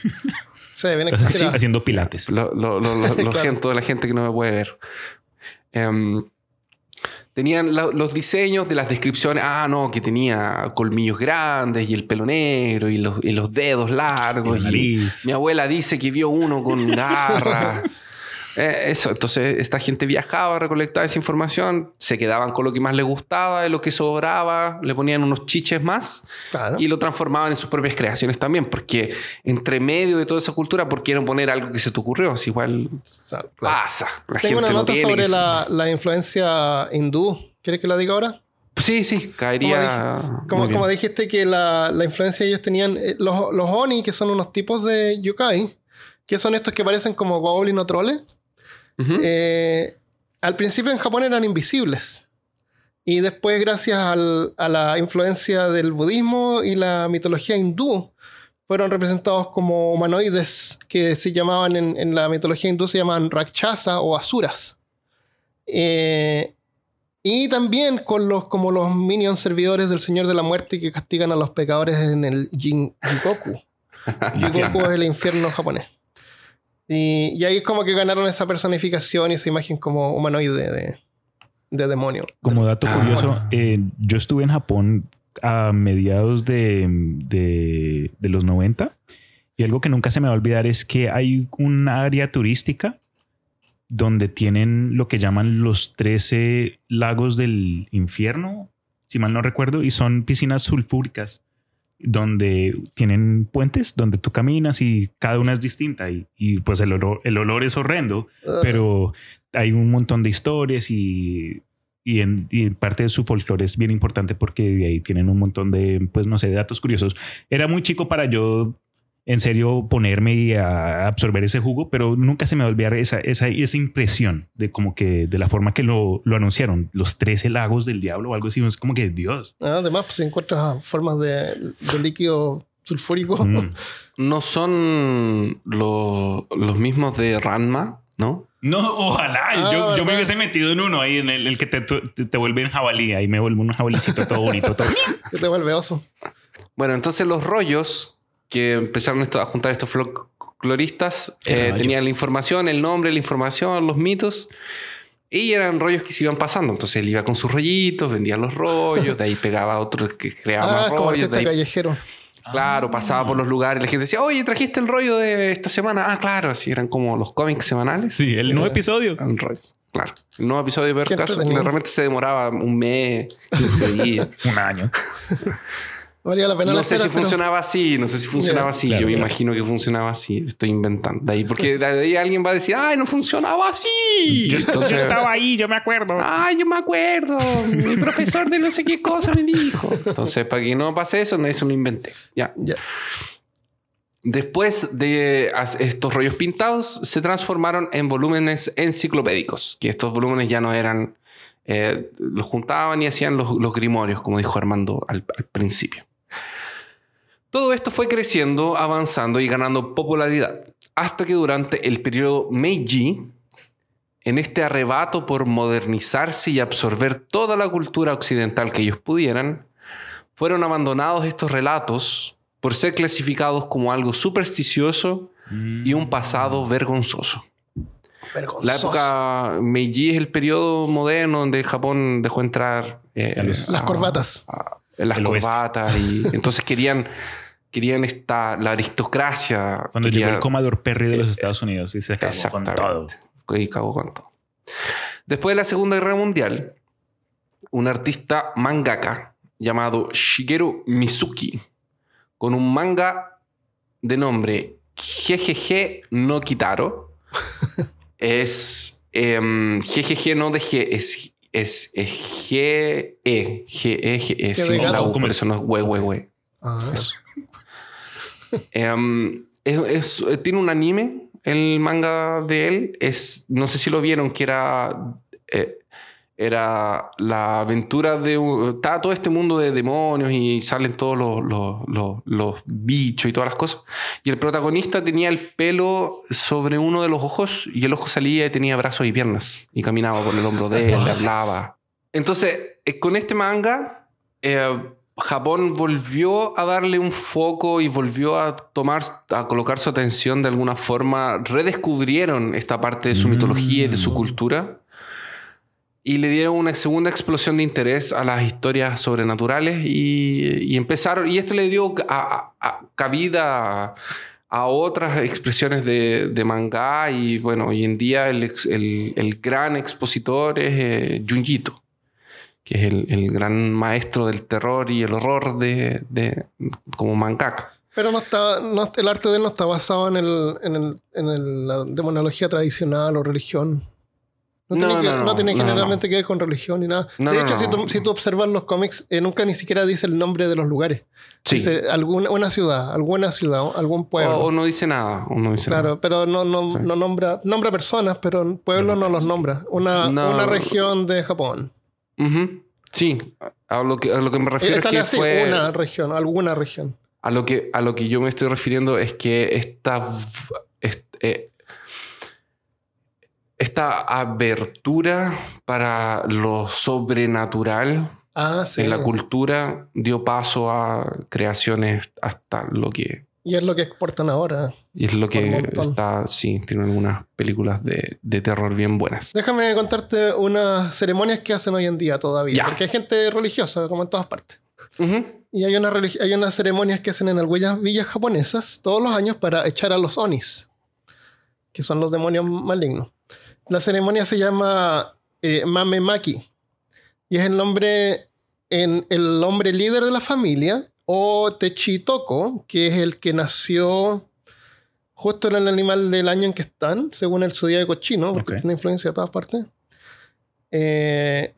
Sí, bien
haciendo pilates.
Lo, lo, lo, siento de la gente que no me puede ver. Em, Tenían los diseños de las descripciones. Ah, no, que tenía colmillos grandes y el pelo negro y los, dedos largos. Y mi abuela dice que vio uno con garras. Eh, eso, entonces esta gente viajaba, recolectaba esa información, se quedaban con lo que más les gustaba, de lo que sobraba, le ponían unos chiches más y lo transformaban en sus propias creaciones también, porque entre medio de toda esa cultura, ¿por qué no poner algo que se te ocurrió? Si igual pasa.
La Tengo una nota sobre la, influencia hindú. ¿Quieres que la diga ahora?
Sí, sí, caería.
Como, como, dijiste que la, influencia ellos tenían. Eh, los, los Oni, que son unos tipos de yokai, que son estos que parecen como goblin o troles. Eh, al principio en Japón eran invisibles. Y después, gracias a la influencia del budismo y la mitología hindú, fueron representados como humanoides que se llamaban en, la mitología hindú, se llaman rakshasa o asuras. Eh, y también con los, como los minions servidores del Señor de la Muerte que castigan a los pecadores en el Jin, Jikoku. Jikoku es el infierno japonés. Y, ahí es como que ganaron esa personificación y esa imagen como humanoide de, demonio.
Como dato ah, curioso, eh, yo estuve en Japón a mediados de, de, los 90 y algo que nunca se me va a olvidar es que hay un área turística donde tienen lo que llaman los 13 lagos del infierno, si mal no recuerdo, y son piscinas sulfúricas donde tienen puentes donde tú caminas y cada una es distinta y, y pues el olor, el olor es horrendo, ah. pero hay un montón de historias y, y, en, y parte de su folclore es bien importante porque de ahí tienen un montón de, pues no sé, datos curiosos. Era muy chico para yo en serio ponerme y a absorber ese jugo, pero nunca se me va a olvidar esa, esa, esa impresión de como que de la forma que lo, lo anunciaron, los 13 lagos del diablo o algo así, es como que Dios.
Ah, además, pues encuentras formas de, de líquido sulfúrico. Mm.
No son los mismos de Ranma, ¿no?
No, ojalá. Ah, yo, yo, me hubiese metido en uno ahí, en el, el que te, te, te, vuelve en jabalí. Ahí me vuelve un jabalicito todo bonito. Todo.
te vuelve oso.
Bueno, entonces los rollos que empezaron a juntar estos folcloristas, eh, tenían la información, el nombre, la información, los mitos. Y eran rollos que se iban pasando. Entonces él iba con sus rollitos, vendía los rollos, de ahí pegaba otro que creaba ah, más rollos.
Este callejero.
Claro, pasaba por los lugares y la gente decía, oye, trajiste el rollo de esta semana. Ah, claro, así eran como los cómics semanales.
Sí, el nuevo episodio.
Claro. El nuevo episodio de caso que realmente se demoraba un mes, 15 días.
un año.
no sé si funcionaba así, no sé si funcionaba así. yo me imagino que funcionaba así. Estoy inventando. De ahí, porque de ahí alguien va a decir, ay, no funcionaba así.
Yo, estaba ahí, yo me acuerdo.
Ay, yo me acuerdo. Mi profesor de no sé qué cosa me dijo. Entonces, para que no pase eso, no eso lo inventé. Ya. ya. Después de estos rollos pintados, se transformaron en volúmenes enciclopédicos, que estos volúmenes ya no eran, eh, los juntaban y hacían los, grimorios, como dijo Armando al principio. Todo esto fue creciendo, avanzando y ganando popularidad, hasta que durante el periodo Meiji, en este arrebato por modernizarse y absorber toda la cultura occidental que ellos pudieran, fueron abandonados estos relatos por ser clasificados como algo supersticioso y un pasado vergonzoso.
Vergonzoso.
La época Meiji es el periodo moderno donde Japón dejó entrar eh,
Las
a-
corbatas.
a- las
El
corbatas y entonces querían querían esta la aristocracia
Cuando
quería-
llegó el Commodore Perry de los Estados Unidos y se acabó con todo.
y cagó con todo. Después de la Segunda Guerra Mundial, un artista mangaka llamado Shigeru Mizuki, con un manga de nombre GGG no Kitaro, es em, GGG no de G, es, es, es G E G E G E
de
sin la. U, por eso no es we we we.
Ah,
Em, es- es- tiene un anime, el manga de él. Es, no sé si lo vieron, que era, eh, era la aventura de... Está todo este mundo de demonios y salen todos los, los- los- los bichos y todas las cosas. Y el protagonista tenía el pelo sobre uno de los ojos y el ojo salía y tenía brazos y piernas. Y caminaba por el hombro de él, le hablaba. Entonces, eh, con este manga... eh, Japón volvió a darle un foco y volvió a tomar, a colocar su atención de alguna forma. Redescubrieron esta parte de su
Mm.
mitología y de su cultura. Y le dieron una segunda explosión de interés a las historias sobrenaturales y, empezaron, y esto le dio cabida a, otras expresiones de, manga y bueno, hoy en día el, el- gran expositor es eh, Junjito que es el, el gran maestro del terror y el horror de, de- como mangaka.
Pero no está, el arte de él no está basado en, el, en, en la demonología tradicional o religión. No,
No,
tiene,
no, no
generalmente que ver con religión ni nada. De hecho. Si, tú, si tú observas los cómics, eh, nunca ni siquiera dice el nombre de los lugares.
Sí.
Dice alguna una ciudad, alguna ciudad, algún pueblo.
o, o no dice nada. O no dice
Claro, pero no, no,
Sí.
no nombra, nombra personas, pero pueblos no los nombra. Una, una región de Japón.
Sí, a lo, que, a lo que me refiero es que
así,
fue...
una región, alguna región.
A lo, que, a lo que yo me estoy refiriendo es que esta, eh, esta abertura para lo sobrenatural
Ah, sí.
en la cultura dio paso a creaciones hasta lo que
Y es lo que exportan ahora.
Y es lo que está, sí, tiene algunas películas de, de terror bien buenas.
Déjame contarte unas ceremonias que hacen hoy en día todavía.
Ya.
Porque hay gente religiosa, como en todas partes. Y hay, una hay unas ceremonias que hacen en algunas villas japonesas todos los años para echar a los onis, que son los demonios malignos. La ceremonia se llama eh, Mamemaki y es el nombre, en, el hombre líder de la familia, o Techitoko, que es el que nació justo en el animal del año en que están, según el zodíaco chino, porque tiene influencia de todas partes. Eh,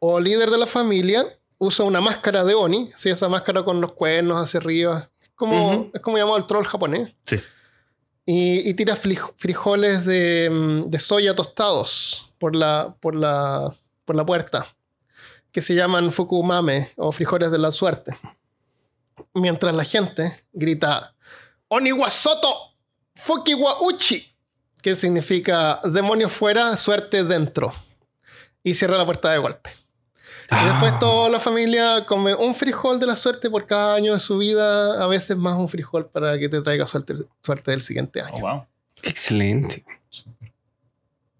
o líder de la familia usa una máscara de Oni, sí, esa máscara con los cuernos hacia arriba. Es como, es como llamado el troll japonés.
Sí.
Y, tira frijoles de, mm, de soya tostados por la, por, la, por la puerta, que se llaman fukumame o frijoles de la suerte. Mientras la gente grita Oniwasoto Fukiwa Uchi, que significa demonio fuera, suerte dentro. Y cierra la puerta de golpe. Y después
Ah,
toda la familia come un frijol de la suerte por cada año de su vida, a veces más un frijol para que te traiga suerte, suerte del siguiente
Oh,
año.
wow.
Excelente.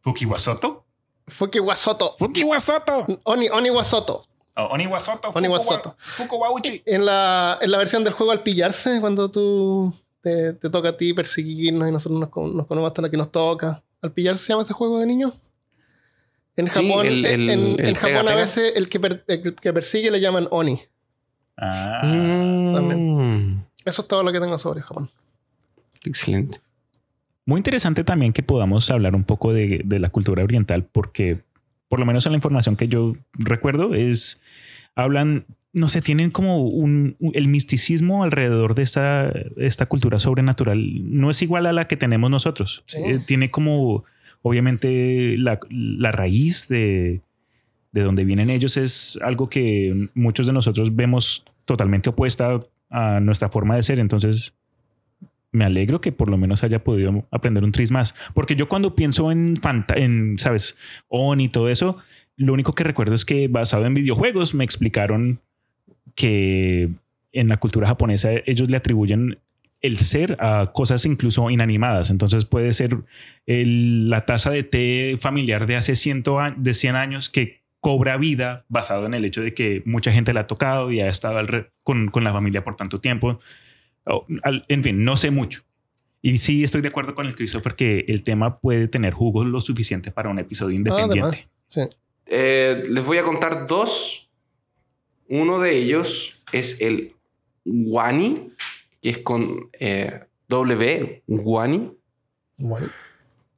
Fukiwasoto.
Fukiwasoto.
Fukiwasoto.
Oni, Oniwasoto.
Oh, Oniwasoto.
Oniwasoto.
Fukuwauchi.
En la, en la versión del juego al pillarse, cuando tú te, te toca a ti perseguirnos y nosotros nos, nos comemos hasta la que nos toca. ¿Al pillarse se llama ese juego de niños? En
Sí,
Japón,
el- el-
en, Japón
pega,
a veces el que, per- el que persigue le llaman Oni.
Ah.
Mm,
Eso es todo lo que tengo sobre Japón.
Excelente.
Muy interesante también que podamos hablar un poco de, de la cultura oriental, porque por lo menos en la información que yo recuerdo es, hablan, no sé, tienen como un, un- el misticismo alrededor de esta, esta cultura sobrenatural. No es igual a la que tenemos nosotros.
Sí.
Eh, tiene como, obviamente, la, raíz de, de donde vienen ellos es algo que muchos de nosotros vemos totalmente opuesta a nuestra forma de ser. Entonces, me alegro que por lo menos haya podido aprender un tris más. Porque yo cuando pienso en, fanta- en ¿sabes? On y todo eso, lo único que recuerdo es que basado en videojuegos me explicaron que en la cultura japonesa ellos le atribuyen el ser a cosas incluso inanimadas. Entonces puede ser el- la taza de té familiar de hace 100, a- de 100 años que cobra vida basado en el hecho de que mucha gente la ha tocado y ha estado con, con la familia por tanto tiempo. Al- en fin, no sé mucho. Y sí estoy de acuerdo con el Christopher que el tema puede tener jugo lo suficiente para un episodio independiente.
Sí.
Eh, les voy a contar dos. Uno de ellos es el Wani, que es con eh, W, Wani.
Bueno.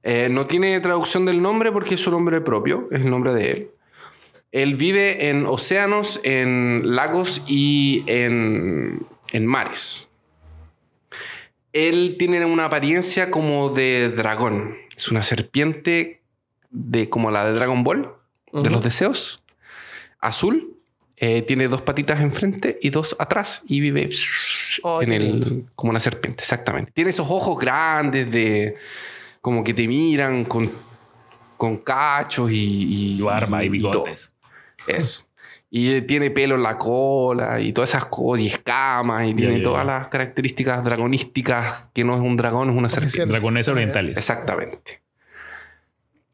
Eh, no tiene traducción del nombre porque es su nombre propio, es el nombre de él. Él vive en océanos, en lagos y en, en mares. Él tiene una apariencia como de dragón. Es una serpiente de, como la de Dragon Ball, de los deseos. Azul. Eh, tiene dos patitas enfrente y dos atrás y vive
Oh,
en el, como una serpiente, exactamente. Tiene esos ojos grandes de como que te miran con, con cachos y,
Y barba y bigotes.
Eso. Y eh, tiene pelo en la cola y todas esas cosas y escamas y tiene todas las características dragonísticas que no es un dragón, es una serpiente.
Dragones orientales.
Exactamente.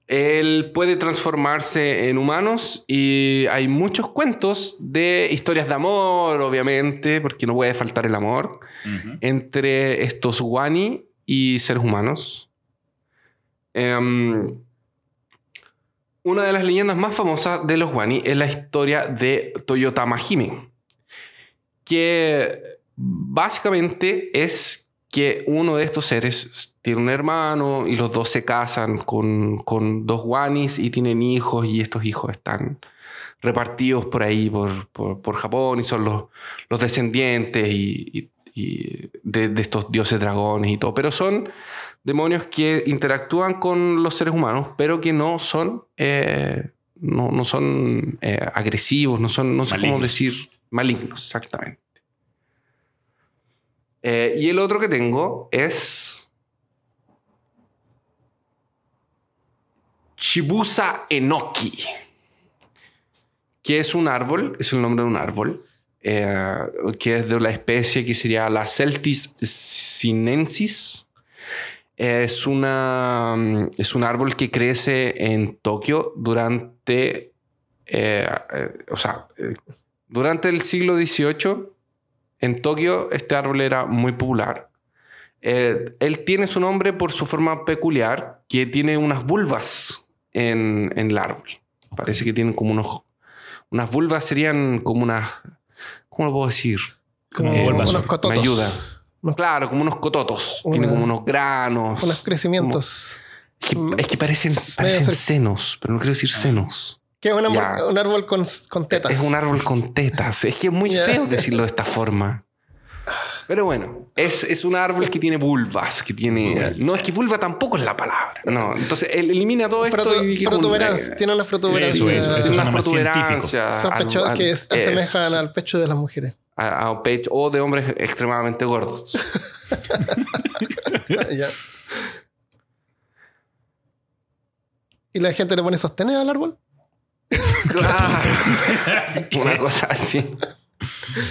Él puede transformarse en humanos y hay muchos cuentos de historias de amor, obviamente, porque no puede faltar el amor, entre estos Wani y seres humanos. Em, una de las leyendas más famosas de los Wani es la historia de Toyota Mahime, que básicamente es que uno de estos seres tiene un hermano y los dos se casan con, con dos Wanis y tienen hijos y estos hijos están repartidos por ahí, por, por, por Japón y son los, los descendientes y, y- y de, de estos dioses dragones y todo. Pero son demonios que interactúan con los seres humanos, pero que no son, eh, no, no son eh, agresivos, no son, no sé cómo decir, malignos, exactamente. Eh, y el otro que tengo es Chibusa Enoki, que es un árbol, es el nombre de un árbol, eh, que es de la especie que sería la Celtis sinensis. Es, una, mm, es un árbol que crece en Tokio durante, eh, o sea, durante el siglo XVIII. En Tokio este árbol era muy popular. Eh, él tiene su nombre por su forma peculiar, que tiene unas vulvas en, en el árbol. Parece que tienen como unos... Unas vulvas serían como unas... ¿Cómo lo puedo decir?
Como
Eh,
unos
Bulbasaur.
cototos.
Me ayuda.
Unos,
Claro, como unos cototos.
Una-
Tiene como unos granos.
unos crecimientos.
Es que, es que parecen, parecen senos, pero no quiero decir senos.
Que es un árbol,
Ya.
un árbol con, con tetas.
Es un árbol con tetas. Es que es muy
Ya.
feo decirlo de esta forma. Pero bueno, es, es un árbol que tiene vulvas, que tiene... No, es que vulva tampoco es la palabra. No, entonces él elimina todo esto
Protu-
y... que es un-
protuberancia, tiene una protuberancia.
Eso científico.
protuberancias
Sospecho
al- al-
que es- asemejan al pecho de las mujeres.
a- a pecho o de hombres extremadamente gordos.
Ya. ¿Y la gente le pone sostener al árbol?
Una cosa así.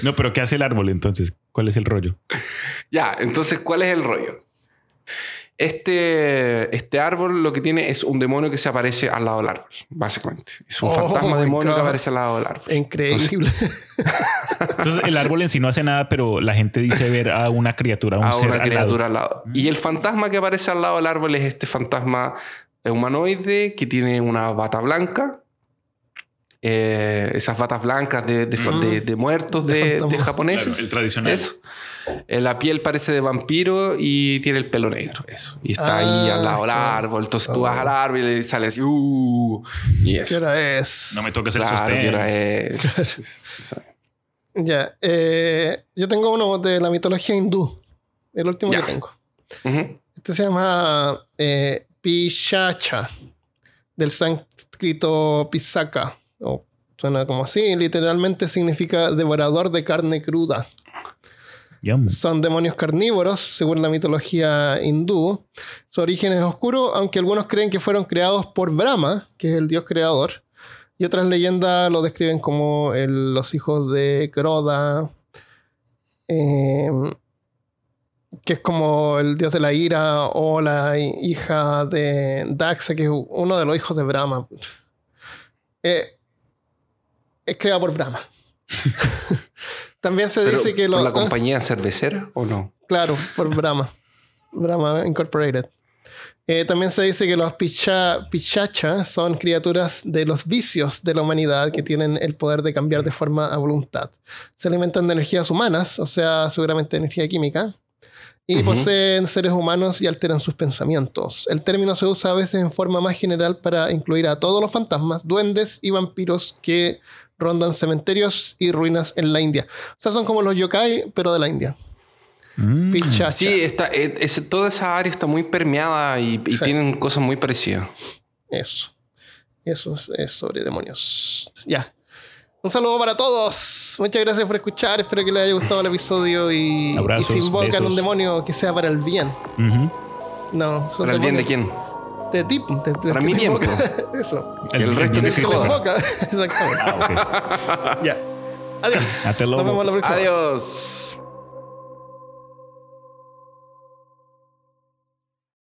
No, pero ¿qué hace el árbol entonces? ¿Cuál es el rollo?
Ya, entonces, ¿cuál es el rollo? Este, este árbol lo que tiene es un demonio que se aparece al lado del árbol, básicamente. Es un
Oh
fantasma demonio que aparece al lado del árbol.
Increíble.
Entonces el árbol en sí no hace nada, pero la gente dice ver a una criatura, a un
a
ser
una
al lado.
criatura al lado. Y el fantasma que aparece al lado del árbol es este fantasma humanoide que tiene una bata blanca. Eh, esas batas blancas de, de,
Mm.
de- de muertos
De
de, de
fantasma.
japoneses.
Claro, el tradicional.
Eso. Eh, la piel parece de vampiro y tiene el pelo negro. Eso. Y está ahí
Ah,
al lado del
claro.
árbol. Entonces tú vas al árbol y le sale así. "Uh", y
¿Qué
eso.
hora es?
No me toques el
Claro,
sostén.
¿qué hora es?
Ya. eh, yo tengo uno de la mitología hindú. El último
Ya.
que tengo.
Ujú.
Este se llama eh, Pishacha, del sánscrito Pisaka. O suena como así. Literalmente significa devorador de carne cruda.
Yum.
Son demonios carnívoros, según la mitología hindú. Su origen es oscuro, aunque algunos creen que fueron creados por Brahma, que es el dios creador. Y otras leyendas lo describen como el- los hijos de Croda, eh, que es como el dios de la ira, o la hi- hija de Daxa, que es uno de los hijos de Brahma. Eh, es creado por Brahma. También se
Pero,
dice que
¿por
los...
la
ah,
compañía cervecera o no?
Claro, por Brahma. Brahma Incorporated. Eh, también se dice que los picha, pichacha son criaturas de los vicios de la humanidad que tienen el poder de cambiar de forma a voluntad. Se alimentan de energías humanas, o sea, seguramente energía química, y poseen seres humanos y alteran sus pensamientos. El término se usa a veces en forma más general para incluir a todos los fantasmas, duendes y vampiros que rondan cementerios y ruinas en la India. O sea, son como los yokai, pero de la India.
Mm.
Pichachas.
Sí, está, eh, es- toda esa área está muy permeada y, y
Sí.
tienen cosas muy parecidas.
Eso. Eso es, es sobre demonios. Ya. Un saludo para todos. Muchas gracias por escuchar. Espero que les haya gustado el episodio y, y
Abrazos,
si invocan
besos.
un demonio que sea para el bien. No, son
¿Para el bien de quién?
De ti, de- de-
Para mi
te invoca. Eso.
El resto
bien
que se
te
joda.
Exactamente.
Ah, ok.
Ya. Adiós.
Hasta
Nos
luego.
vemos la próxima. vez.
Adiós.